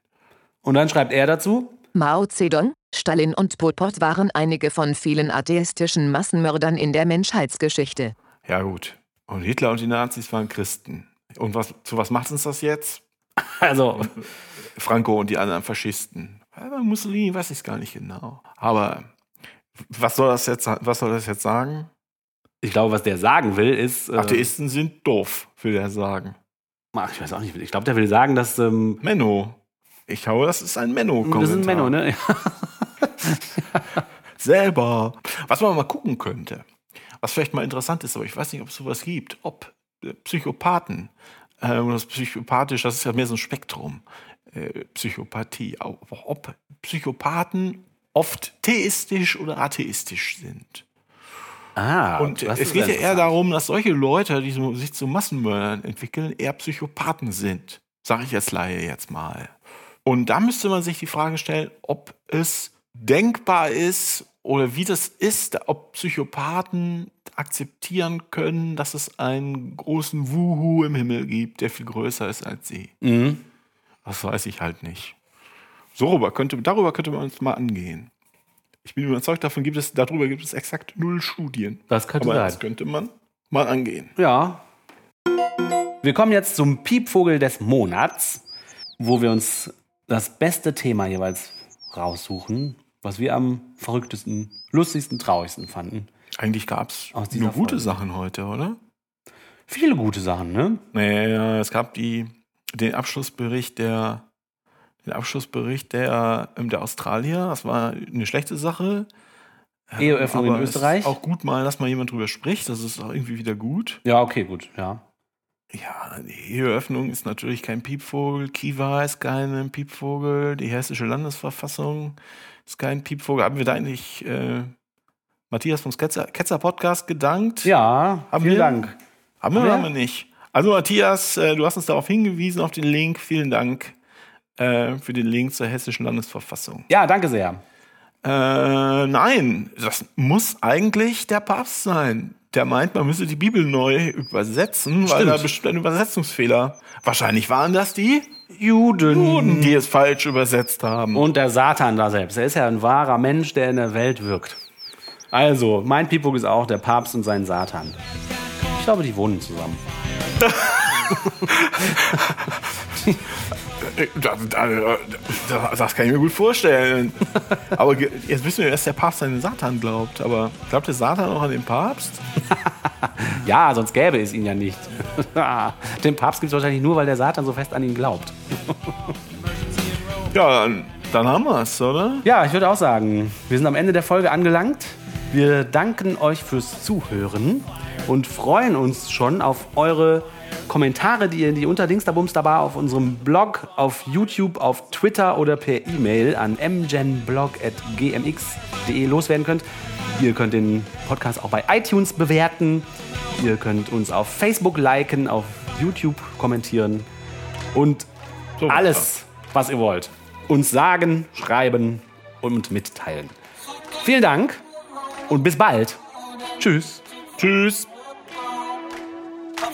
Und dann schreibt er dazu, Mao Zedong, Stalin und Pol Pot waren einige von vielen atheistischen Massenmördern in der Menschheitsgeschichte. Ja gut. Und Hitler und die Nazis waren Christen. Und was, zu was macht uns das jetzt? [LAUGHS] also, Franco und die anderen Faschisten. Aber Mussolini weiß ich es gar nicht genau. Aber was soll das jetzt, was soll das jetzt sagen? Ich glaube, was der sagen will, ist. Äh, Atheisten sind doof, will er sagen. ach, ich weiß auch nicht. Ich glaube, der will sagen, dass. Ähm, Menno. Ich glaube, das ist ein Menno-Kommentar. das ist ein Menno, ne? [LAUGHS] [LAUGHS] Selber. Was man mal gucken könnte, was vielleicht mal interessant ist, aber ich weiß nicht, ob es sowas gibt, ob äh, Psychopathen, äh, das psychopathisch, das ist ja mehr so ein Spektrum, äh, Psychopathie, ob Psychopathen oft theistisch oder atheistisch sind. Ah, Und es geht ja eher darum, dass solche Leute, die so, sich zu Massenmördern entwickeln, eher Psychopathen sind. Sage ich als Laie jetzt mal. Und da müsste man sich die Frage stellen, ob es denkbar ist oder wie das ist, ob Psychopathen akzeptieren können, dass es einen großen Wuhu im Himmel gibt, der viel größer ist als sie. Mhm. Das weiß ich halt nicht. So könnte, darüber könnte man uns mal angehen. Ich bin überzeugt, davon gibt es, darüber gibt es exakt null Studien. Das könnte Aber sein. das könnte man mal angehen. Ja. Wir kommen jetzt zum Piepvogel des Monats, wo wir uns das beste Thema jeweils raussuchen, was wir am verrücktesten, lustigsten, traurigsten fanden. Eigentlich gab es nur gute Folge. Sachen heute, oder? Viele gute Sachen, ne? Naja, es gab die, den Abschlussbericht der, den Abschlussbericht der, ähm, der Australier. Das war eine schlechte Sache. Ähm, Eheöffnung in Österreich. Auch gut mal, dass mal jemand drüber spricht. Das ist auch irgendwie wieder gut. Ja, okay, gut, ja. Ja, die Eheöffnung ist natürlich kein Piepvogel. Kiva ist kein Piepvogel. Die hessische Landesverfassung ist kein Piepvogel. Haben wir da eigentlich äh, Matthias vom Ketzer, Ketzer Podcast gedankt? Ja, Haben vielen wir? Dank. Haben wir wir? haben wir nicht? Also Matthias, äh, du hast uns darauf hingewiesen, auf den Link. Vielen Dank äh, für den Link zur hessischen Landesverfassung. Ja, danke sehr. Äh, nein, das muss eigentlich der Papst sein. Der meint, man müsse die Bibel neu übersetzen, weil Stimmt. da bestimmt ein Übersetzungsfehler. Wahrscheinlich waren das die Juden. Juden, die es falsch übersetzt haben. Und der Satan da selbst. Er ist ja ein wahrer Mensch, der in der Welt wirkt. Also, mein Piepuk ist auch der Papst und sein Satan. Ich glaube, die wohnen zusammen. [LAUGHS] [LAUGHS] Äh, da, da, da, das kann ich mir gut vorstellen. [LAUGHS] Aber jetzt wissen wir, dass der Papst an den Satan glaubt. Aber glaubt der Satan auch an den Papst? [LAUGHS] Ja, sonst gäbe es ihn ja nicht. [LAUGHS] Den Papst gibt es wahrscheinlich nur, weil der Satan so fest an ihn glaubt. Ja, dann, dann haben wir es, oder? Ja, ich würde auch sagen, wir sind am Ende der Folge angelangt. Wir danken euch fürs Zuhören und freuen uns schon auf eure Kommentare, die ihr in die Unterdingsterbumsterbar auf unserem Blog, auf YouTube, auf Twitter oder per E-Mail an mgenblog.gmx.de loswerden könnt. Ihr könnt den Podcast auch bei iTunes bewerten. Ihr könnt uns auf Facebook liken, auf YouTube kommentieren und So, alles, was ihr wollt. Uns sagen, schreiben und mitteilen. Vielen Dank und bis bald. Tschüss. Tschüss.